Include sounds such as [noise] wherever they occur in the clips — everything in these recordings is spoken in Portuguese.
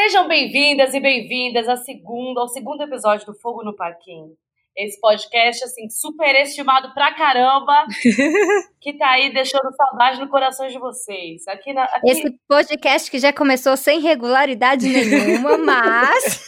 Sejam bem-vindas e bem-vindas ao segundo, ao segundo episódio do Fogo no Parquinho. Esse podcast, assim, super estimado pra caramba, [laughs] que tá aí deixando saudade no coração de vocês. Aqui na, aqui... Esse podcast que já começou sem regularidade nenhuma, [laughs] mas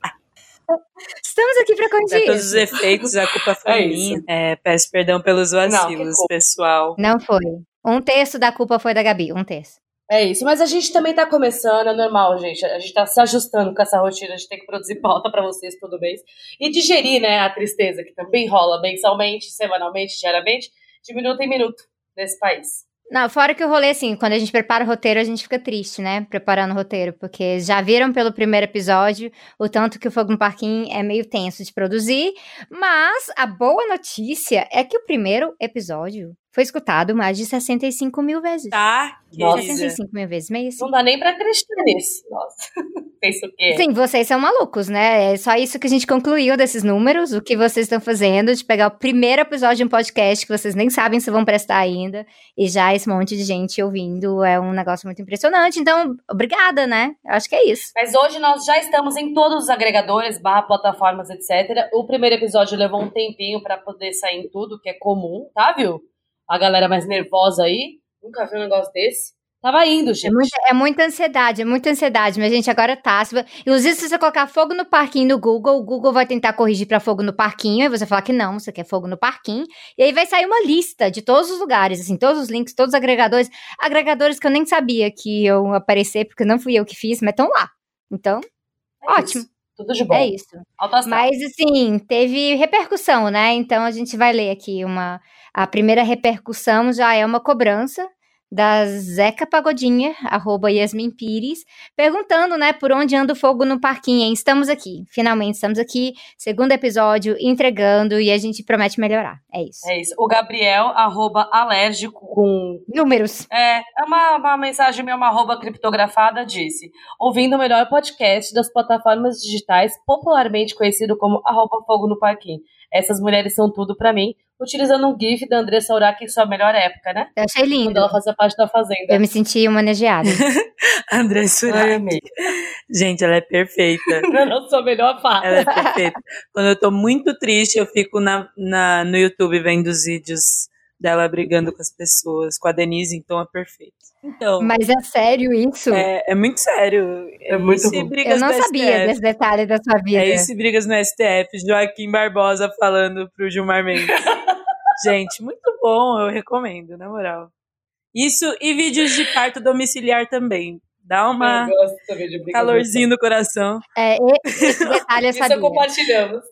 Estamos aqui para corrigir. Para todos os efeitos, a culpa foi é minha. É, peço perdão pelos vacilos, Não, pessoal. Não foi. Um terço da culpa foi da Gabi, um terço. É isso, mas a gente também tá começando, é normal, gente. A gente tá se ajustando com essa rotina, a gente tem que produzir pauta para vocês todo mês. E digerir, né, a tristeza que também rola mensalmente, semanalmente, diariamente, de minuto em minuto nesse país. Não, fora que o rolê, assim, quando a gente prepara o roteiro, a gente fica triste, né? Preparando o roteiro, porque já viram pelo primeiro episódio o tanto que o Fogo no Parquinho é meio tenso de produzir. Mas a boa notícia é que o primeiro episódio foi escutado mais de 65 mil vezes. Tá, Nossa. 65 mil vezes, meio assim. Não dá nem pra acreditar nisso. Nossa, [laughs] penso o quê? Sim, vocês são malucos, né? É só isso que a gente concluiu desses números, o que vocês estão fazendo, de pegar o primeiro episódio de um podcast que vocês nem sabem se vão prestar ainda, e já esse monte de gente ouvindo é um negócio muito impressionante. Então, obrigada, né? Eu acho que é isso. Mas hoje nós já estamos em todos os agregadores, barra plataformas, etc. O primeiro episódio levou um tempinho para poder sair em tudo, que é comum, tá, viu? A galera mais nervosa aí. Nunca vi um negócio desse. Tava indo, gente. É muita, é muita ansiedade, é muita ansiedade, mas gente agora tá. Inclusive, se você colocar fogo no parquinho no Google, o Google vai tentar corrigir para fogo no parquinho, e você falar que não, você quer fogo no parquinho. E aí vai sair uma lista de todos os lugares, assim, todos os links, todos os agregadores. Agregadores que eu nem sabia que iam aparecer, porque não fui eu que fiz, mas estão lá. Então, é ótimo. Isso. Tudo de bom. É isso. Mas, assim, teve repercussão, né? Então a gente vai ler aqui uma a primeira repercussão já é uma cobrança da Zeca Pagodinha, arroba Yasmin Pires, perguntando, né, por onde anda o fogo no parquinho, hein? Estamos aqui, finalmente estamos aqui, segundo episódio, entregando e a gente promete melhorar, é isso. É isso. O Gabriel, arroba alérgico com... Números. É, é uma, uma mensagem minha, uma arroba criptografada, disse, ouvindo o melhor podcast das plataformas digitais, popularmente conhecido como arroba fogo no parquinho. Essas mulheres são tudo para mim, utilizando um GIF da Andressa Urach em sua melhor época, né? Eu achei lindo. Quando ela fazia parte da Fazenda. Eu me senti manejada. [laughs] Andressa Urach. Gente, ela é perfeita. [laughs] Na sua melhor fase. Ela é perfeita. Quando eu tô muito triste, eu fico na, na, no YouTube vendo os vídeos dela brigando com as pessoas, com a Denise, então é perfeito. Então, Mas é sério isso? É, é muito sério. É, é muito bom. Eu não sabia STF. desse detalhe da sua vida. É isso, brigas no STF. Joaquim Barbosa falando pro Gilmar Mendes. [laughs] Gente, muito bom, eu recomendo, na moral. Isso e vídeos de parto domiciliar também. Dá uma calorzinho no coração. É, esse [laughs] detalhe eu sabia. Isso compartilhamos.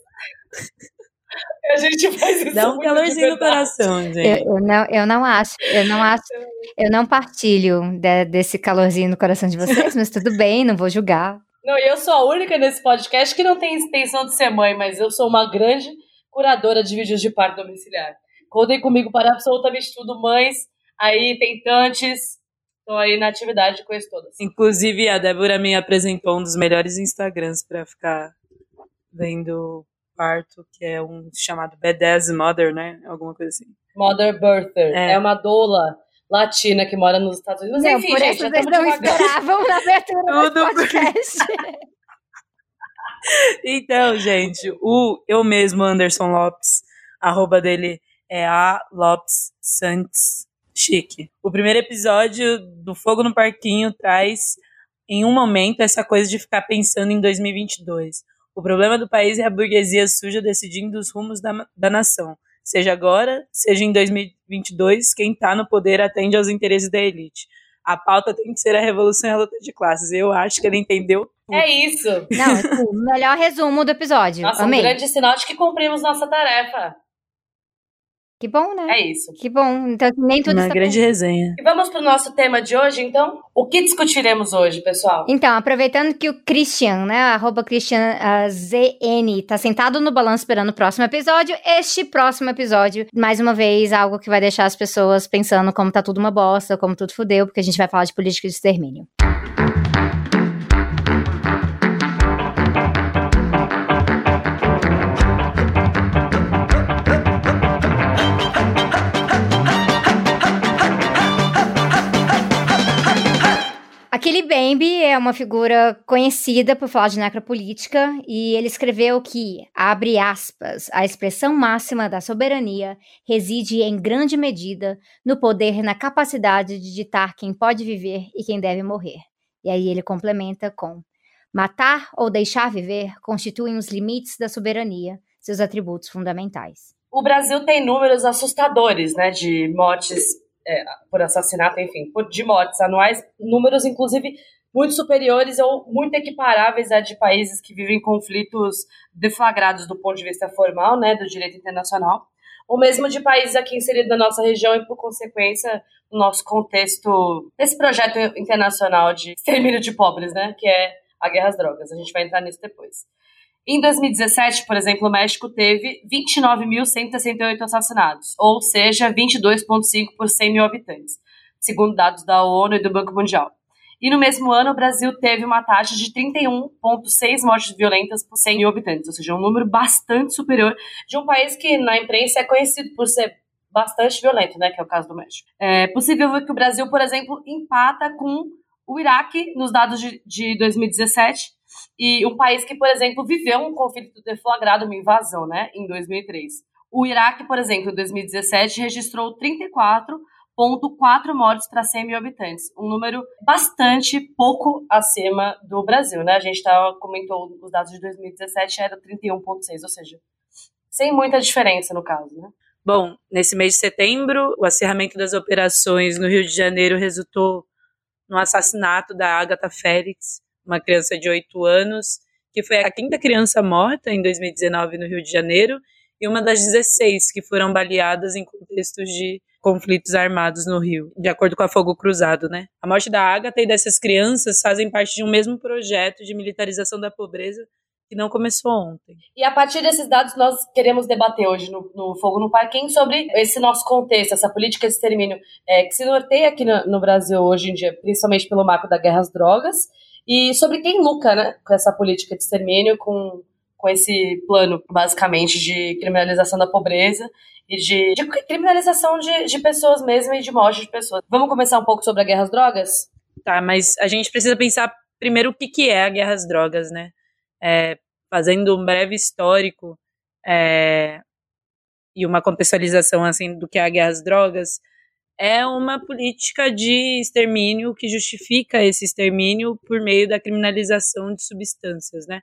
A gente faz isso. Dá um calorzinho no coração, gente. Eu, eu, não, eu não acho, eu não acho, [laughs] eu não partilho de, desse calorzinho no coração de vocês, mas tudo bem, não vou julgar. Não, eu sou a única nesse podcast que não tem intenção de ser mãe, mas eu sou uma grande curadora de vídeos de parto domiciliar. Contem comigo para absolutamente tudo, mães, aí tentantes, estou aí na atividade com isso todas. Inclusive, a Débora me apresentou um dos melhores Instagrams para ficar vendo parto, que é um chamado Badass Mother, né? Alguma coisa assim. Mother Birther. É, é uma doula latina que mora nos Estados Unidos. Mas não, enfim, por gente, isso vocês não esperavam na abertura do podcast. [laughs] então, gente, o eu mesmo, Anderson Lopes, arroba dele é a Lopes Santos Chique. O primeiro episódio do Fogo no Parquinho traz, em um momento, essa coisa de ficar pensando em 2022 o problema do país é a burguesia suja decidindo os rumos da, da nação. Seja agora, seja em 2022, quem está no poder atende aos interesses da elite. A pauta tem que ser a revolução e a luta de classes. Eu acho que ele entendeu. Tudo. É isso. Não, o melhor resumo do episódio. Nossa, Amei. um grande sinal de que cumprimos nossa tarefa. Que bom, né? É isso. Que bom. Então, nem tudo Uma está grande bem. resenha. E vamos para o nosso tema de hoje, então? O que discutiremos hoje, pessoal? Então, aproveitando que o Christian, né, arroba Christian uh, ZN, tá sentado no balanço esperando o próximo episódio, este próximo episódio, mais uma vez, algo que vai deixar as pessoas pensando como tá tudo uma bosta, como tudo fudeu, porque a gente vai falar de política de extermínio. Aquele Billy Bambi é uma figura conhecida por falar de necropolítica e ele escreveu que, abre aspas, a expressão máxima da soberania reside em grande medida no poder e na capacidade de ditar quem pode viver e quem deve morrer. E aí ele complementa com: matar ou deixar viver constituem os limites da soberania, seus atributos fundamentais. O Brasil tem números assustadores, né, de mortes é, por assassinato, enfim, de mortes anuais, números inclusive muito superiores ou muito equiparáveis a de países que vivem conflitos deflagrados do ponto de vista formal, né, do direito internacional, ou mesmo de países aqui inseridos na nossa região e, por consequência, no nosso contexto desse projeto internacional de extermínio de pobres, né, que é a guerra às drogas. A gente vai entrar nisso depois. Em 2017, por exemplo, o México teve 29.168 assassinados, ou seja, 22,5 por 100 mil habitantes, segundo dados da ONU e do Banco Mundial. E no mesmo ano, o Brasil teve uma taxa de 31,6 mortes violentas por 100 mil habitantes, ou seja, um número bastante superior de um país que na imprensa é conhecido por ser bastante violento, né, que é o caso do México. É possível ver que o Brasil, por exemplo, empata com o Iraque nos dados de, de 2017 e um país que, por exemplo, viveu um conflito deflagrado, uma invasão, né, em 2003. O Iraque, por exemplo, em 2017, registrou 34,4 mortes para 100 mil habitantes, um número bastante pouco acima do Brasil, né? A gente tá, comentou os dados de 2017, era 31,6, ou seja, sem muita diferença no caso, né? Bom, nesse mês de setembro, o acirramento das operações no Rio de Janeiro resultou no assassinato da Agatha Félix, uma criança de 8 anos, que foi a quinta criança morta em 2019 no Rio de Janeiro e uma das 16 que foram baleadas em contextos de conflitos armados no Rio, de acordo com a Fogo Cruzado, né? A morte da Agatha e dessas crianças fazem parte de um mesmo projeto de militarização da pobreza que não começou ontem. E a partir desses dados, nós queremos debater hoje no, no Fogo no Parquinho sobre esse nosso contexto, essa política de extermínio é, que se norteia aqui no, no, Brasil hoje em dia, principalmente pelo marco da guerra às drogas, e sobre quem lucra né, com essa política de extermínio, com, com esse plano, basicamente, de criminalização da pobreza e de, de criminalização de, de pessoas mesmo e de morte de pessoas. Vamos começar um pouco sobre a guerra às drogas? Tá, mas a gente precisa pensar primeiro o que, que é a guerra às drogas, né? É, fazendo um breve histórico é, e uma contextualização assim do que é a guerra às drogas, é uma política de extermínio que justifica esse extermínio por meio da criminalização de substâncias, né?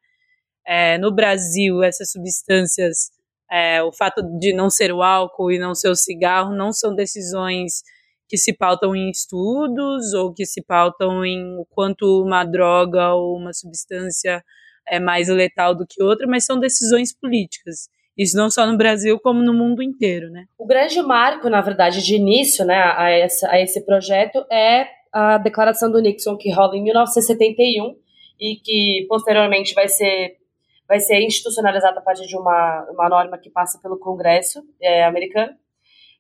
É, no Brasil, essas substâncias, é, o fato de não ser o álcool e não ser o cigarro, não são decisões que se pautam em estudos ou que se pautam em o quanto uma droga ou uma substância é mais letal do que outra, mas são decisões políticas. Isso não só no Brasil, como no mundo inteiro, né? O grande marco, na verdade, de início né, a, essa, a esse projeto é a declaração do Nixon, que rola em 1971 e que posteriormente vai ser, vai ser institucionalizada a partir de uma, uma norma que passa pelo Congresso é, americano,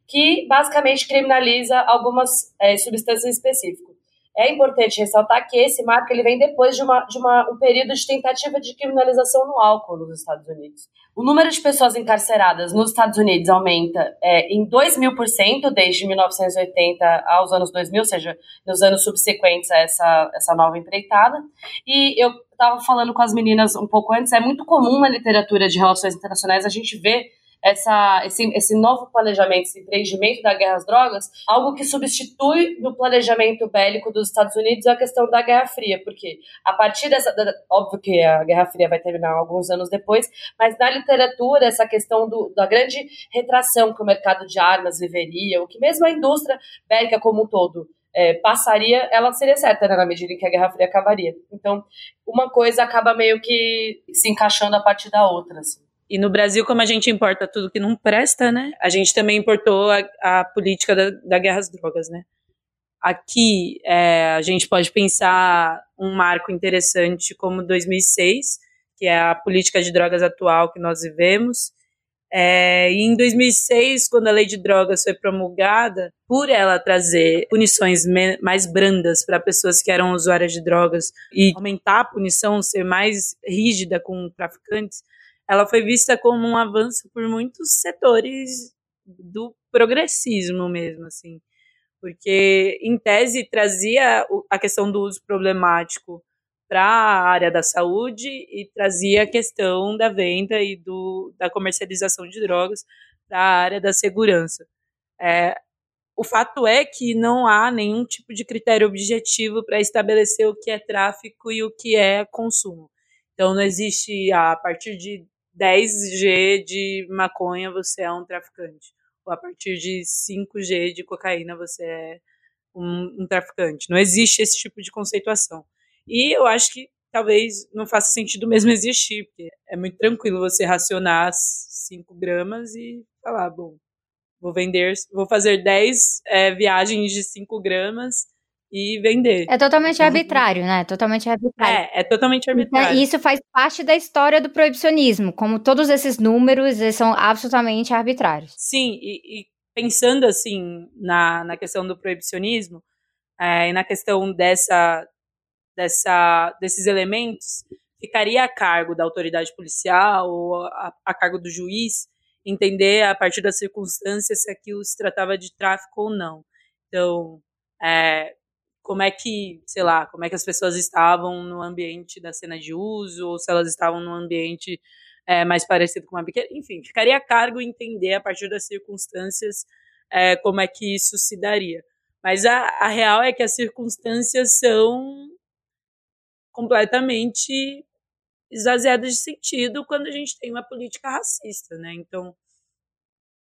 que basicamente criminaliza algumas é, substâncias específicas. É importante ressaltar que esse marco ele vem depois de, uma, de uma, um período de tentativa de criminalização no álcool nos Estados Unidos. O número de pessoas encarceradas nos Estados Unidos aumenta é, em 2 mil por cento desde 1980 aos anos 2000, ou seja, nos anos subsequentes a essa, essa nova empreitada. E eu estava falando com as meninas um pouco antes, é muito comum na literatura de relações internacionais a gente ver essa, esse, esse novo planejamento, esse empreendimento da guerra às drogas, algo que substitui no planejamento bélico dos Estados Unidos a questão da Guerra Fria, porque a partir dessa. Da, óbvio que a Guerra Fria vai terminar alguns anos depois, mas na literatura, essa questão do, da grande retração que o mercado de armas viveria, o que mesmo a indústria bélica como um todo é, passaria, ela seria certa, né, na medida em que a Guerra Fria acabaria. Então, uma coisa acaba meio que se encaixando a partir da outra. Assim. E no Brasil, como a gente importa tudo que não presta, né? A gente também importou a, a política da, da, guerra às drogas, né? Aqui é, a gente pode pensar um marco interessante como 2006, que é a política de drogas atual que nós vivemos. É, e em 2006, quando a lei de drogas foi promulgada, por ela trazer punições mais brandas para pessoas que eram usuárias de drogas e aumentar a punição, ser mais rígida com traficantes, ela foi vista como um avanço por muitos setores do progressismo mesmo, assim. porque, em tese, trazia a questão do uso problemático para a área da saúde e trazia a questão da venda e do, da comercialização de drogas para a área da segurança. É, o fato é que não há nenhum tipo de critério objetivo para estabelecer o que é tráfico e o que é consumo. Então, não existe ah, a partir de 10G de maconha você é um traficante, ou a partir de 5G de cocaína você é um, um traficante. Não existe esse tipo de conceituação. E eu acho que talvez não faça sentido mesmo existir, porque é muito tranquilo você racionar 5 gramas e falar, bom, Vou vender, vou fazer 10 é, viagens de 5 gramas e vender. É totalmente então, arbitrário, né? Totalmente arbitrário. É, é totalmente então, arbitrário. E isso faz parte da história do proibicionismo, como todos esses números eles são absolutamente arbitrários. Sim, e, e pensando assim na, na questão do proibicionismo é, e na questão dessa, dessa, desses elementos, ficaria a cargo da autoridade policial ou a, a cargo do juiz entender a partir das circunstâncias se aquilo se tratava de tráfico ou não. Então, é, como é que, sei lá, como é que as pessoas estavam no ambiente da cena de uso, ou se elas estavam num ambiente é, mais parecido com uma biqueira, enfim, ficaria a cargo entender a partir das circunstâncias é, como é que isso se daria. Mas a, a real é que as circunstâncias são completamente esvaziadas de sentido quando a gente tem uma política racista, né? Então,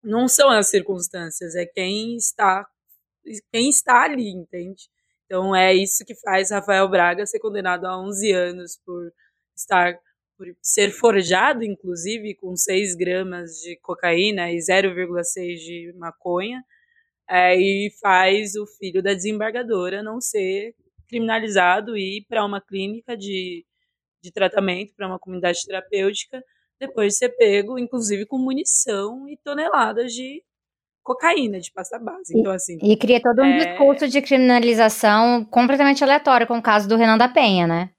não são as circunstâncias, é quem está quem está ali, entende? Então é isso que faz Rafael Braga ser condenado a 11 anos por estar por ser forjado, inclusive, com 6 gramas de cocaína e 0,6 de maconha, é, e faz o filho da desembargadora não ser criminalizado e ir para uma clínica de de tratamento para uma comunidade terapêutica, depois de ser pego, inclusive com munição e toneladas de cocaína, de pasta base. Então, assim. E, cria todo um é... discurso de criminalização completamente aleatório, com o caso do Renan da Penha, né?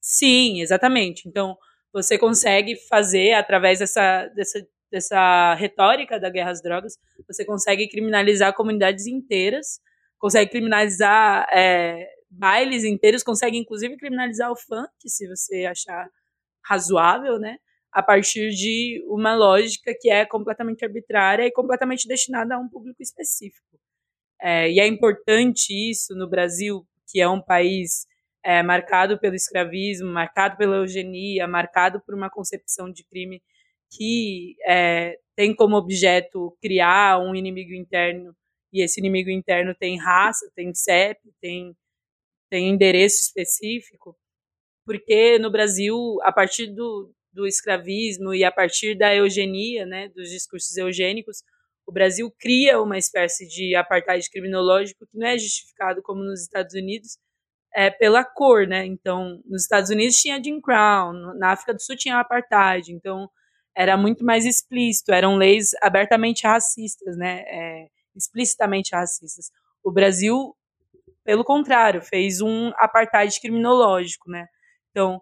Sim, exatamente. Então, você consegue fazer, através dessa, dessa, dessa retórica da guerra às drogas, você consegue criminalizar comunidades inteiras, consegue criminalizar é, bailes inteiros, consegue inclusive criminalizar o funk, se você achar razoável, né? A partir de uma lógica que é completamente arbitrária e completamente destinada a um público específico. É, e é importante isso no Brasil, que é um país é, marcado pelo escravismo, marcado pela eugenia, marcado por uma concepção de crime que é, tem como objeto criar um inimigo interno, e esse inimigo interno tem raça, tem CEP, tem tem endereço específico, porque no Brasil, a partir do, do escravismo e a partir da eugenia, né, dos discursos eugênicos, o Brasil cria uma espécie de apartheid criminológico que não é justificado como nos Estados Unidos é pela cor, né? Então, nos Estados Unidos tinha Jim Crow, na África do Sul tinha apartheid, então era muito mais explícito, eram leis abertamente racistas, né? É, explicitamente racistas. O Brasil pelo contrário, fez um apartheid criminológico, né? Então,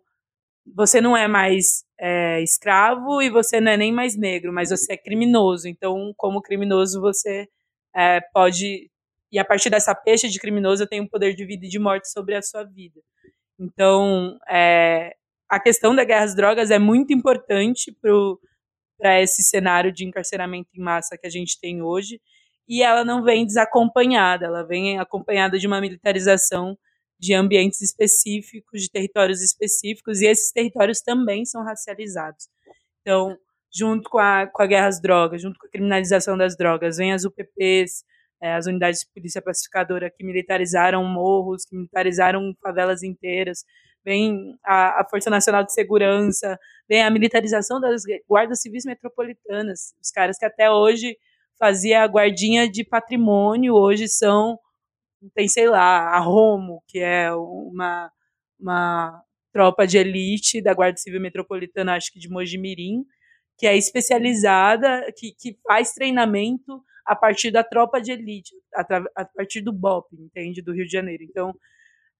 você não é mais é, escravo e você não é nem mais negro, mas você é criminoso. Então, como criminoso, você é, pode. E a partir dessa peixe de criminoso, eu tenho um poder de vida e de morte sobre a sua vida. Então, é, a questão da guerra às drogas é muito importante para esse cenário de encarceramento em massa que a gente tem hoje e ela não vem desacompanhada, ela vem acompanhada de uma militarização de ambientes específicos, de territórios específicos, e esses territórios também são racializados. Então, junto com a, com a guerra às drogas, junto com a criminalização das drogas, vem as UPPs, é, as unidades de polícia pacificadora que militarizaram morros, que militarizaram favelas inteiras, vem a, a Força Nacional de Segurança, vem a militarização das guardas civis metropolitanas, os caras que até hoje fazia a guardinha de patrimônio, hoje são, tem, sei lá, a Romo, que é uma, uma tropa de elite da Guarda Civil Metropolitana, acho que de Mojimirim, que é especializada, que, que faz treinamento a partir da tropa de elite, a, a partir do BOP, entende, do Rio de Janeiro. Então,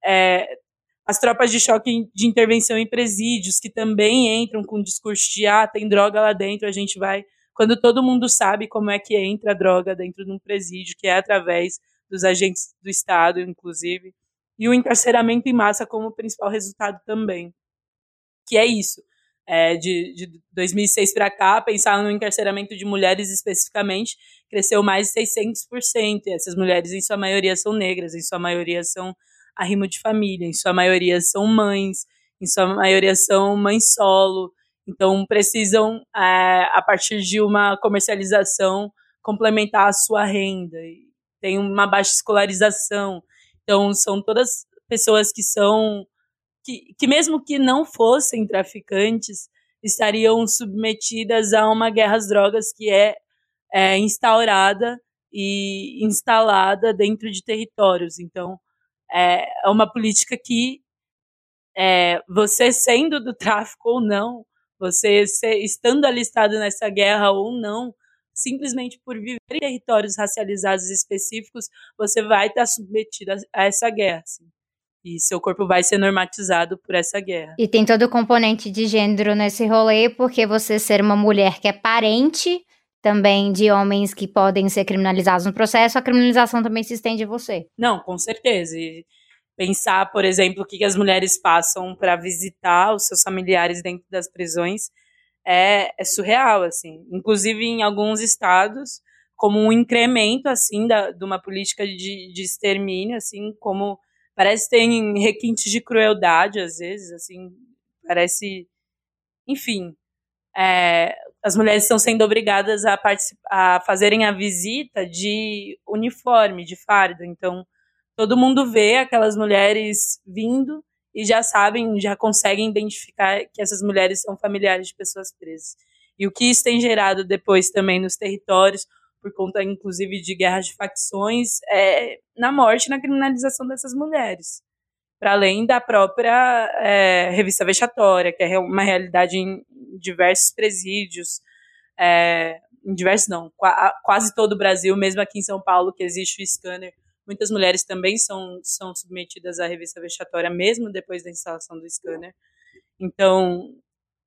é, as tropas de choque de intervenção em presídios, que também entram com discurso de, ah, tem droga lá dentro, a gente vai quando todo mundo sabe como é que entra a droga dentro de um presídio, que é através dos agentes do Estado, inclusive, e o encarceramento em massa como principal resultado também. Que é isso. É, de, de 2006 para cá, pensar no encarceramento de mulheres especificamente, cresceu mais de 600%. E essas mulheres, em sua maioria, são negras, em sua maioria, são arrimo de família, em sua maioria, são mães, em sua maioria, são mães solo. Então, precisam, é, a partir de uma comercialização, complementar a sua renda. Tem uma baixa escolarização. Então, são todas pessoas que são. que, que mesmo que não fossem traficantes, estariam submetidas a uma guerra às drogas que é, é instaurada e instalada dentro de territórios. Então, é, é uma política que é, você sendo do tráfico ou não, você estando alistado nessa guerra ou não, simplesmente por viver em territórios racializados específicos, você vai estar submetido a essa guerra. Assim. E seu corpo vai ser normatizado por essa guerra. E tem todo o componente de gênero nesse rolê, porque você ser uma mulher que é parente também de homens que podem ser criminalizados no processo, a criminalização também se estende a você. Não, com certeza. E pensar, por exemplo, o que as mulheres passam para visitar os seus familiares dentro das prisões é, é, surreal, assim. Inclusive em alguns estados, como um incremento, assim, da, de uma política de, de extermínio, assim, como parece tem requintes de crueldade, às vezes, assim, parece... Enfim, é, as mulheres estão sendo obrigadas a, a fazerem a visita de uniforme, de fardo, então todo mundo vê aquelas mulheres vindo e já sabem, já conseguem identificar que essas mulheres são familiares de pessoas presas. E o que isso tem gerado depois também nos territórios, por conta inclusive de guerras de facções, é na morte, na criminalização dessas mulheres. Para além da própria é, revista vexatória, que é uma realidade em diversos presídios, é, em diversos não, quase todo o Brasil, mesmo aqui em São Paulo, que existe o scanner Muitas mulheres também são, são submetidas à revista vexatória, mesmo depois da instalação do scanner. Então,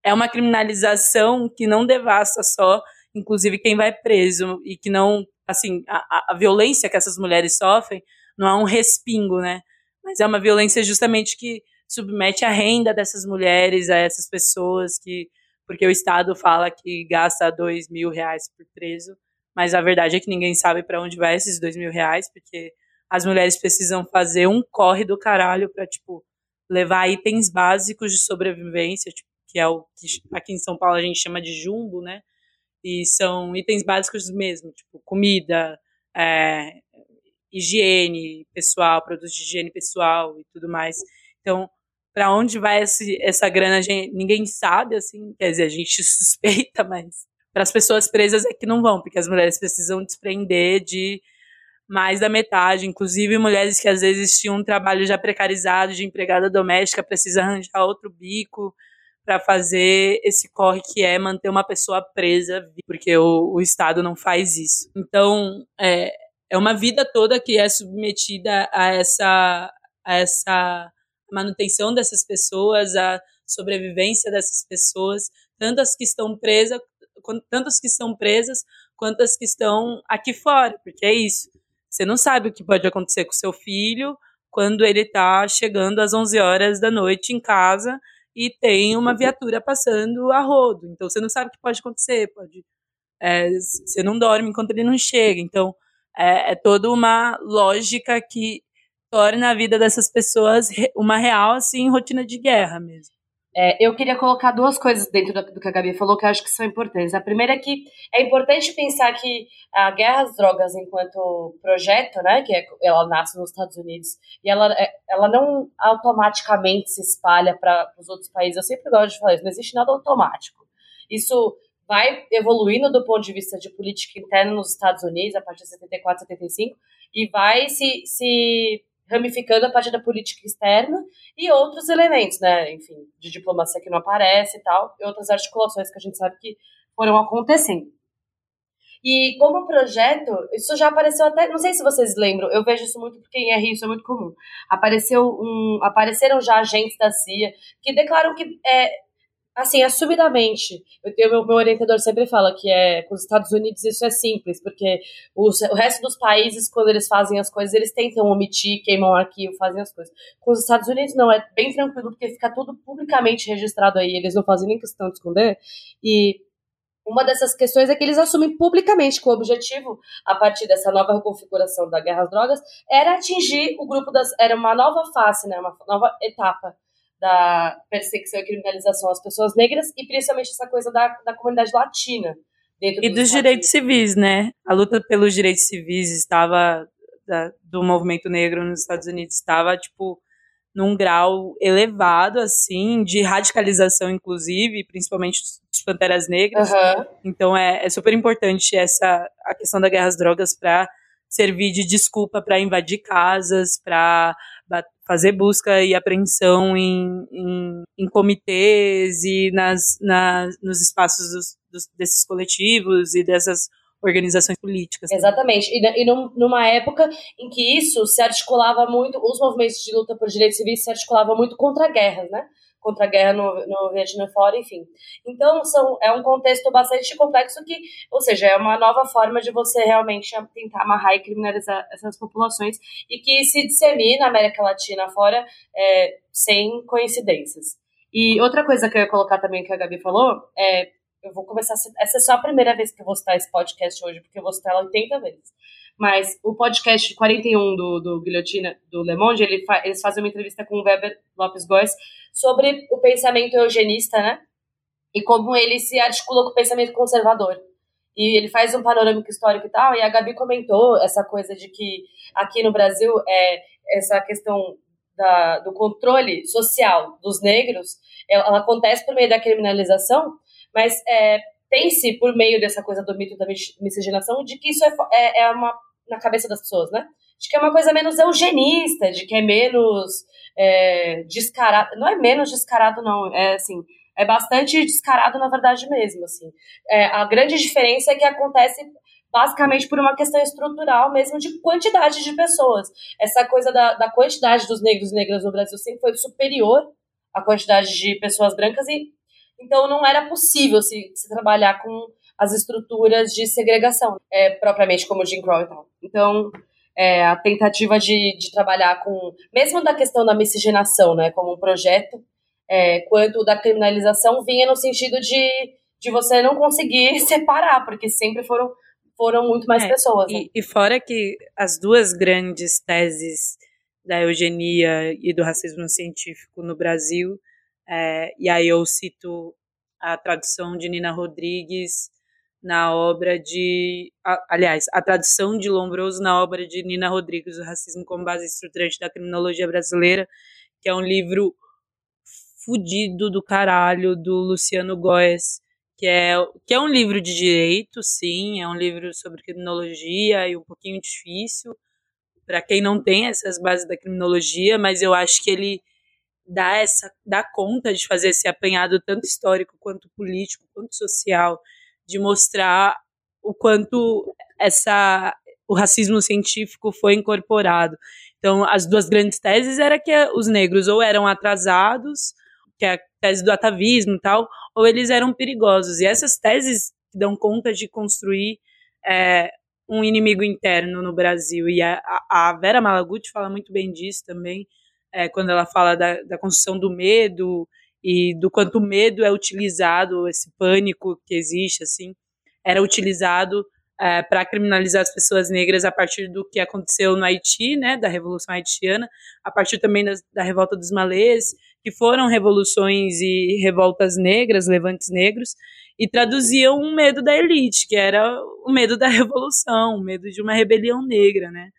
é uma criminalização que não devasta só, inclusive, quem vai preso, e que não, assim, a, a violência que essas mulheres sofrem não é um respingo, né? Mas é uma violência justamente que submete a renda dessas mulheres, a essas pessoas que porque o Estado fala que gasta dois mil reais por preso, mas a verdade é que ninguém sabe para onde vai esses dois mil reais, porque as mulheres precisam fazer um corre do caralho para tipo levar itens básicos de sobrevivência, tipo, que é o que aqui em São Paulo a gente chama de jumbo, né? E são itens básicos mesmo, tipo comida, é, higiene pessoal, produtos de higiene pessoal e tudo mais. Então, para onde vai esse, essa grana? Gente, ninguém sabe, assim, quer dizer, a gente [laughs] suspeita, mas para as pessoas presas é que não vão, porque as mulheres precisam desprender de mais da metade, inclusive mulheres que às vezes tinham um trabalho já precarizado de empregada doméstica, precisa arranjar outro bico para fazer esse corre que é manter uma pessoa presa, porque o, o Estado não faz isso. Então, é, é uma vida toda que é submetida a essa, a essa manutenção dessas pessoas, a sobrevivência dessas pessoas, tanto as que estão presas, tanto as que estão presas, quanto as que estão aqui fora, porque é isso. Você não sabe o que pode acontecer com seu filho quando ele está chegando às 11 horas da noite em casa e tem uma viatura passando a rodo. Então você não sabe o que pode acontecer. Pode, é, você não dorme enquanto ele não chega. Então é, é toda uma lógica que torna a vida dessas pessoas uma real assim rotina de guerra mesmo. É, eu queria colocar duas coisas dentro do, que a Gabi falou que eu acho que são importantes. A primeira é que é importante pensar que a guerra às drogas, enquanto projeto, né, que é, ela nasce nos Estados Unidos e ela, é, ela não automaticamente se espalha para os outros países. Eu sempre gosto de falar isso, não existe nada automático. Isso vai evoluindo do ponto de vista de política interna nos Estados Unidos, a partir de 74, 75, e vai se, se ramificando a partir da política externa e outros elementos, né? Enfim, de diplomacia que não aparece e tal, e outras articulações que a gente sabe que foram acontecendo. E como projeto, isso já apareceu até, não sei se vocês lembram, eu vejo isso muito porque em RI isso é muito comum. Apareceu um, apareceram já agentes da CIA que declaram que é, assim, assumidamente. Eu tenho, meu, meu orientador sempre fala que é com os Estados Unidos isso é simples, porque os, o resto dos países, quando eles fazem as coisas, eles tentam omitir, queimam arquivo, fazem as coisas. Com os Estados Unidos, não, é bem tranquilo, porque fica tudo publicamente registrado aí, eles não fazem nem questão de esconder. E uma dessas questões é que eles assumem publicamente que o objetivo, a partir dessa nova reconfiguração da guerra às drogas, era atingir o grupo das. Era uma nova face, né, uma nova etapa da perseguição e criminalização às pessoas negras e principalmente essa coisa da, da comunidade latina. Dentro e dos, dos direitos civis, né? A luta pelos direitos civis estava da, do movimento negro nos Estados Unidos estava tipo num grau elevado assim de radicalização inclusive principalmente dos panteras negras uhum. então é, é super importante essa a questão da guerra às drogas para servir de desculpa para invadir casas para fazer busca e apreensão em, em, em comitês e nas, nas, nos espaços dos, dos, desses coletivos e dessas organizações políticas. Exatamente. E, e num, numa época em que isso se articulava muito, os movimentos de luta por direitos civis se articulavam muito contra guerras, né? Contra a guerra no, no Vietnã fora, enfim. Então, são, é um contexto bastante complexo que, ou seja, é uma nova forma de você realmente tentar amarrar e criminalizar essas populações e que se dissemina na América Latina fora é, sem coincidências. E outra coisa que eu ia colocar também que a Gabi falou é eu vou começar. Essa é só a primeira vez que eu vou citar esse podcast hoje, porque eu vou citar ela 80 vezes. Mas o podcast 41 do, do Guilhotina, do Le Monde, ele fa, eles fazem uma entrevista com o Weber Lopes Góes sobre o pensamento eugenista, né? E como ele se articula com o pensamento conservador. E ele faz um panorâmico histórico e tal, e a Gabi comentou essa coisa de que aqui no Brasil é essa questão da, do controle social dos negros, ela, ela, acontece por meio da criminalização, mas é, tem-se, por meio dessa coisa do mito da miscigenação, de que isso é, é, é uma na cabeça das pessoas, né? De que é uma coisa menos eugenista, de que é menos é, descarado. Não é menos descarado, não. É assim, é bastante descarado na verdade mesmo. Assim. É, a grande diferença é que acontece basicamente por uma questão estrutural mesmo de quantidade de pessoas. Essa coisa da, da quantidade dos negros e negras no Brasil sempre foi superior à quantidade de pessoas brancas e então não era possível se, se trabalhar com as estruturas de segregação, é, propriamente como Jim Crow e tal. Então, é, a tentativa de, de trabalhar com, mesmo da questão da miscigenação, né, como um projeto, é, quanto da criminalização, vinha no sentido de, de você não conseguir [laughs] separar, porque sempre foram, foram muito mais é, pessoas. Né? E, e fora que as duas grandes teses da eugenia e do racismo científico no Brasil, é, e aí eu cito a tradução de Nina Rodrigues na obra de. Aliás, a tradução de Lombroso na obra de Nina Rodrigues, O Racismo como Base Estruturante da Criminologia Brasileira, que é um livro fudido do caralho, do Luciano Góes, que é, que é um livro de direito, sim, é um livro sobre criminologia e um pouquinho difícil para quem não tem essas bases da criminologia, mas eu acho que ele dá essa dá conta de fazer esse apanhado tanto histórico quanto político quanto social de mostrar o quanto essa o racismo científico foi incorporado. Então, as duas grandes teses era que os negros ou eram atrasados, que é a tese do atavismo e tal, ou eles eram perigosos. E essas teses dão conta de construir é, um inimigo interno no Brasil. E a, a Vera Malaguti fala muito bem disso também, é, quando ela fala da, da construção do medo e do quanto o medo é utilizado, esse pânico que existe, assim, era utilizado é, para criminalizar as pessoas negras a partir do que aconteceu no Haiti, né, da Revolução Haitiana, a partir também da, da Revolta dos Malês, que foram revoluções e revoltas negras, levantes negros, e traduziam um medo da elite, que era o medo da [laughs] revolução, o medo de uma rebelião negra, né?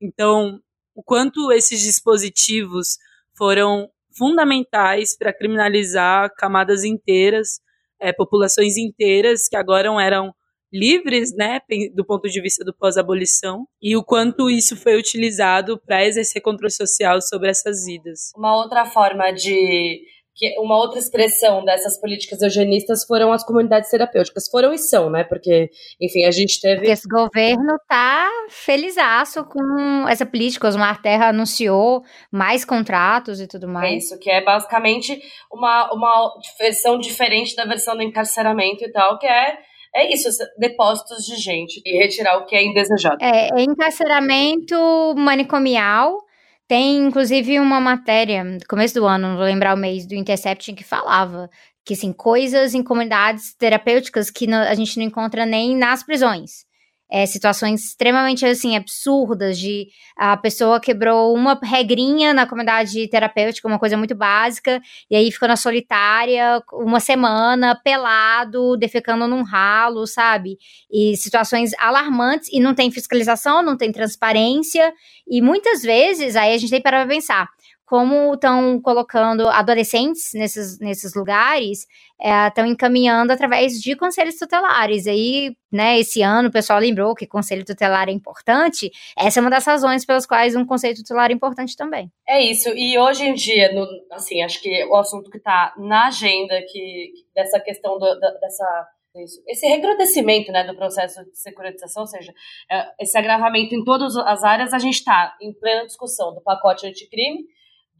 Então, o quanto esses dispositivos foram fundamentais para criminalizar camadas inteiras, é, populações inteiras que agora eram livres, né, do ponto de vista do pós-abolição, e o quanto isso foi utilizado para exercer controle social sobre essas vidas. Uma outra forma de que uma outra expressão dessas políticas eugenistas foram as comunidades terapêuticas. Foram e são, né? Porque, enfim, a gente teve. Porque esse governo tá felizaço com essa política. Osmar Terra anunciou mais contratos e tudo mais. É isso, que é basicamente uma, uma versão diferente da versão do encarceramento e tal, que é é isso, depósitos de gente e retirar o que é indesejado. É, é encarceramento manicomial tem, inclusive, uma matéria, no começo do ano, não vou lembrar o mês, do Intercept, que falava que, assim, coisas em comunidades terapêuticas que a gente não encontra nem nas prisões é, situações extremamente assim absurdas de a pessoa quebrou uma regrinha na comunidade terapêutica, uma coisa muito básica, e aí ficou na solitária uma semana, pelado, defecando num ralo, sabe? E situações alarmantes e não tem fiscalização, não tem transparência, e muitas vezes aí a gente tem para pensar como estão colocando adolescentes nesses, nesses lugares, estão é, encaminhando através de conselhos tutelares. Aí, né, esse ano o pessoal lembrou que conselho tutelar é importante. Essa é uma das razões pelas quais um conselho tutelar é importante também. É isso. E hoje em dia, no, assim, acho que o assunto que está na agenda que, dessa questão do, da, dessa isso. Esse recrudescimento né, do processo de securitização, ou seja, é, esse agravamento em todas as áreas, a gente está em plena discussão do pacote anticrime,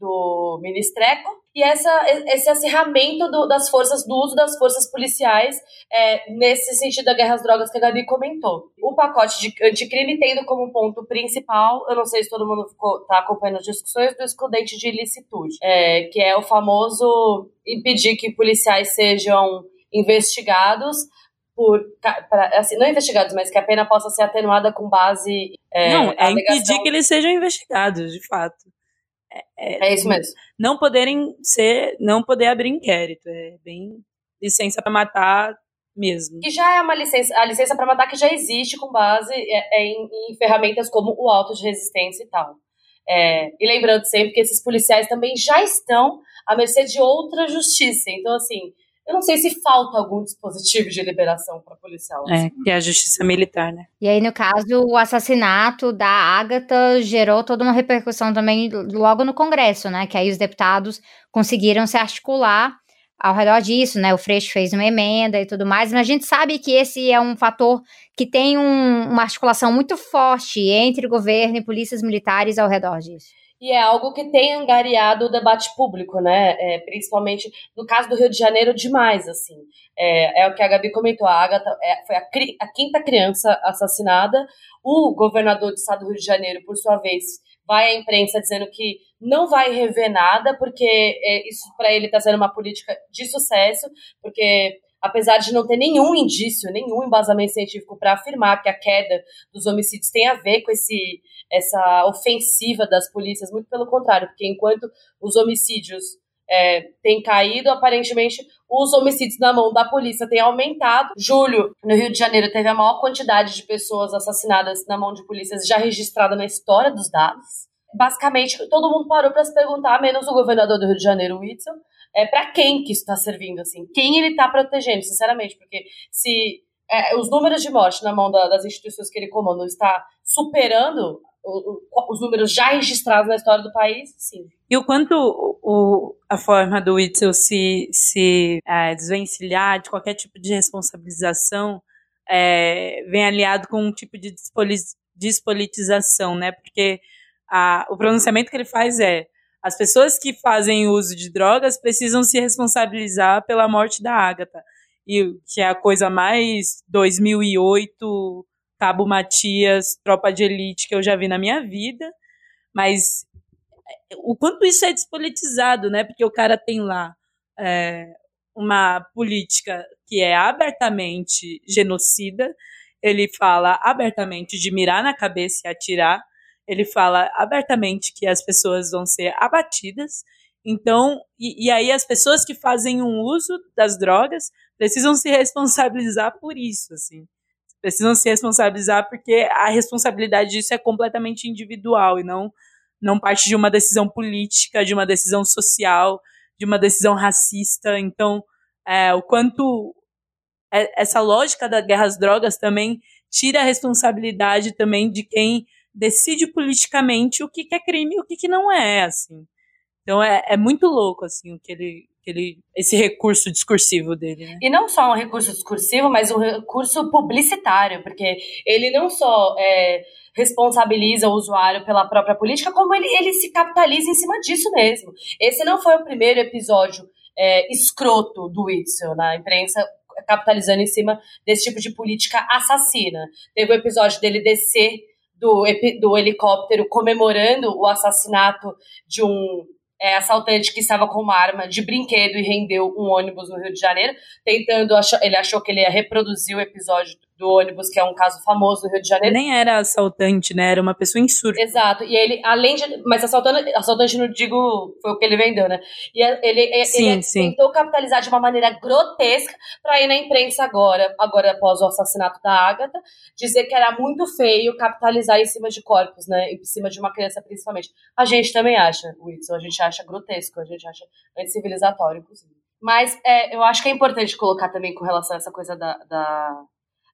do Ministreco e essa, esse acirramento do, das forças, do uso das forças policiais é, nesse sentido da guerra às drogas que a Gabi comentou. O pacote de anticrime tendo como ponto principal, eu não sei se todo mundo está acompanhando as discussões, do excludente de ilicitude, é, que é o famoso impedir que policiais sejam investigados por pra, assim, não investigados, mas que a pena possa ser atenuada com base. É, não, é impedir que eles sejam investigados, de fato. É, é isso mesmo. Não poderem ser, não poder abrir inquérito. É bem licença para matar mesmo. Que já é uma licença, a licença para matar que já existe com base é, é em, em, ferramentas como o auto de resistência e tal. É, e lembrando sempre que esses policiais também já estão à mercê de outra justiça. Então, assim, eu não sei se falta algum dispositivo de liberação para policial. É, que é a justiça militar, né? E aí, no caso, o assassinato da Ágata gerou toda uma repercussão também logo no Congresso, né? Que aí os deputados conseguiram se articular ao redor disso, né? O Freixo fez uma emenda e tudo mais, mas a gente sabe que esse é um fator que tem um, uma articulação muito forte entre governo e polícias militares ao redor disso. E é algo que tem angariado o debate público, né? É, principalmente no caso do Rio de Janeiro, demais, assim. É, é o que a Gabi comentou, a Agatha é, foi a, a, quinta criança assassinada. O governador do estado do Rio de Janeiro, por sua vez, vai à imprensa dizendo que não vai rever nada, porque é, isso para ele está sendo uma política de sucesso, porque apesar de não ter nenhum indício, nenhum embasamento científico para afirmar que a queda dos homicídios tem a ver com esse, essa ofensiva das polícias, muito pelo contrário, porque enquanto os homicídios é, têm caído, aparentemente os homicídios na mão da polícia têm aumentado. Julho, no Rio de Janeiro, teve a maior quantidade de pessoas assassinadas na mão de polícias já registrada na história dos dados. Basicamente, todo mundo parou para se perguntar, menos o governador do Rio de Janeiro, Whitson, é, para quem que isso está servindo, assim, quem ele está protegendo, sinceramente, porque se é, os números de morte na mão da, das instituições que ele comanda está superando o, o, os números já registrados na história do país, sim. E o quanto o, a forma do Witzel se, se é, desvencilhar de qualquer tipo de responsabilização é, vem aliado com um tipo de despolitização, né? Porque a, o pronunciamento que ele faz é as pessoas que fazem uso de drogas precisam se responsabilizar pela morte da Ágata. E que é a coisa mais 2008, Cabo Matias, Tropa de Elite que eu já vi na minha vida. Mas é, o quanto isso é despolitizado, né? Porque o cara tem lá é, uma política que é abertamente genocida, ele fala abertamente de mirar na cabeça e atirar, ele fala abertamente que as pessoas vão ser abatidas. Então, e, e, aí as pessoas que fazem um uso das drogas precisam se responsabilizar por isso, assim. Precisam se responsabilizar porque a responsabilidade disso é completamente individual e não não parte de uma decisão política, de uma decisão social, de uma decisão racista. Então, é, o quanto é, essa lógica da guerra às drogas também tira a responsabilidade também de quem decide politicamente o que, que é crime e o que, que não é, assim. Então é, é muito louco, assim, o que ele, esse recurso discursivo dele. Né? E não só um recurso discursivo, mas um recurso publicitário, porque ele não só é, responsabiliza o usuário pela própria política, como ele, ele se capitaliza em cima disso mesmo. Esse não foi o primeiro episódio é, escroto do Witzel na imprensa capitalizando em cima desse tipo de política assassina. Teve o episódio dele descer do, do helicóptero comemorando o assassinato de um é, assaltante que estava com uma arma de brinquedo e rendeu um ônibus no Rio de Janeiro, tentando, ele achou que ele ia reproduzir o episódio do ônibus, que é um caso famoso no Rio de Janeiro. Nem era assaltante, né? Era uma pessoa em surto. Exato. E ele, além de. Mas assaltante, assaltante não digo foi o que ele vendeu, né? E ele, sim, ele sim. tentou capitalizar de uma maneira grotesca para ir na imprensa agora, agora após o assassinato da Ágata, dizer que era muito feio capitalizar em cima de corpos, né? Em cima de uma criança, principalmente. A gente também acha, Wilson, a gente acha grotesco, a gente acha anticivilizatório, inclusive. Mas é, eu acho que é importante colocar também com relação a essa coisa da, da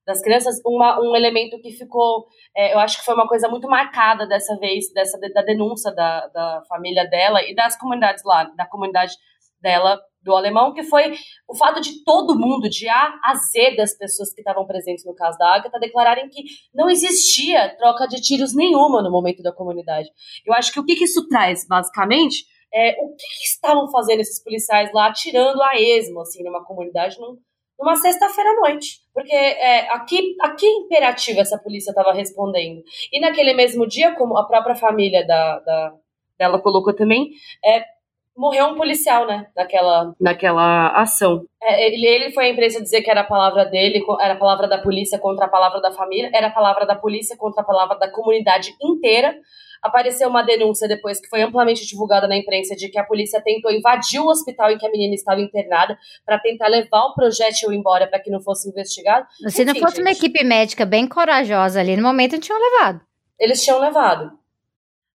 das crianças, uma, um elemento que ficou, é, eu acho que foi uma coisa muito marcada dessa vez, dessa da denúncia da, da família dela e das comunidades lá, da comunidade dela do alemão, que foi o fato de todo mundo, de A a Z das pessoas que estavam presentes no caso da Agatha, declararem que não existia troca de tiros nenhuma no momento da comunidade. Eu acho que o que, que isso traz, basicamente, é o que, que, estavam fazendo esses policiais lá, atirando a esmo, assim, numa comunidade, num, numa sexta-feira à noite. Porque é, aqui, aqui imperativo essa polícia estava respondendo. E naquele mesmo dia, como a própria família da, da dela colocou também, é, morreu um policial, né? Naquela, naquela ação. É, ele, ele foi a imprensa dizer que era a palavra dele, era a palavra da polícia contra a palavra da família, era a palavra da polícia contra a palavra da comunidade inteira apareceu uma denúncia depois que foi amplamente divulgada na imprensa de que a polícia tentou invadir o hospital em que a menina estava internada para tentar levar o projétil embora para que não fosse investigado. Se Enfim, não fosse gente, uma equipe médica bem corajosa ali no momento, tinham levado. Eles tinham levado.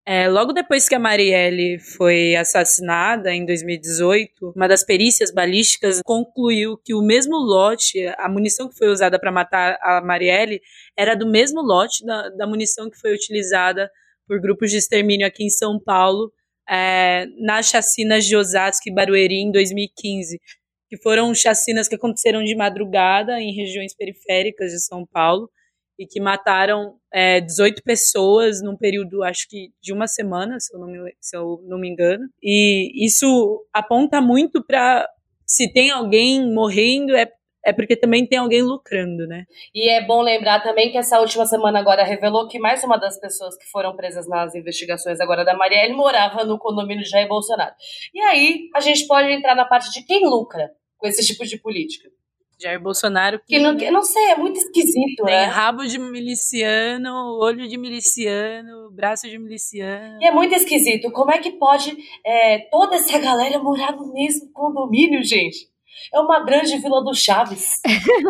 É, logo depois que a Marielle foi assassinada, em 2018, uma das perícias balísticas concluiu que o mesmo lote, a munição que foi usada para matar a Marielle, era do mesmo lote da, da munição que foi utilizada por grupos de extermínio aqui em São Paulo, é, nas chacinas de Osasco e Barueri em 2015, que foram chacinas que aconteceram de madrugada em regiões periféricas de São Paulo e que mataram é, 18 pessoas num período, acho que de uma semana, se eu não me, se eu não me engano. E isso aponta muito para se tem alguém morrendo é é porque também tem alguém lucrando, né? E é bom lembrar também que essa última semana agora revelou que mais uma das pessoas que foram presas nas investigações agora da Marielle morava no condomínio de Jair Bolsonaro. E aí a gente pode entrar na parte de quem lucra com esse tipo de política. Jair Bolsonaro que, que não, não sei, é muito esquisito, tem né? rabo de miliciano, olho de miliciano, braço de miliciano. E é muito esquisito. Como é que pode é, toda essa galera morar no mesmo condomínio, gente? É uma grande Vila do Chaves.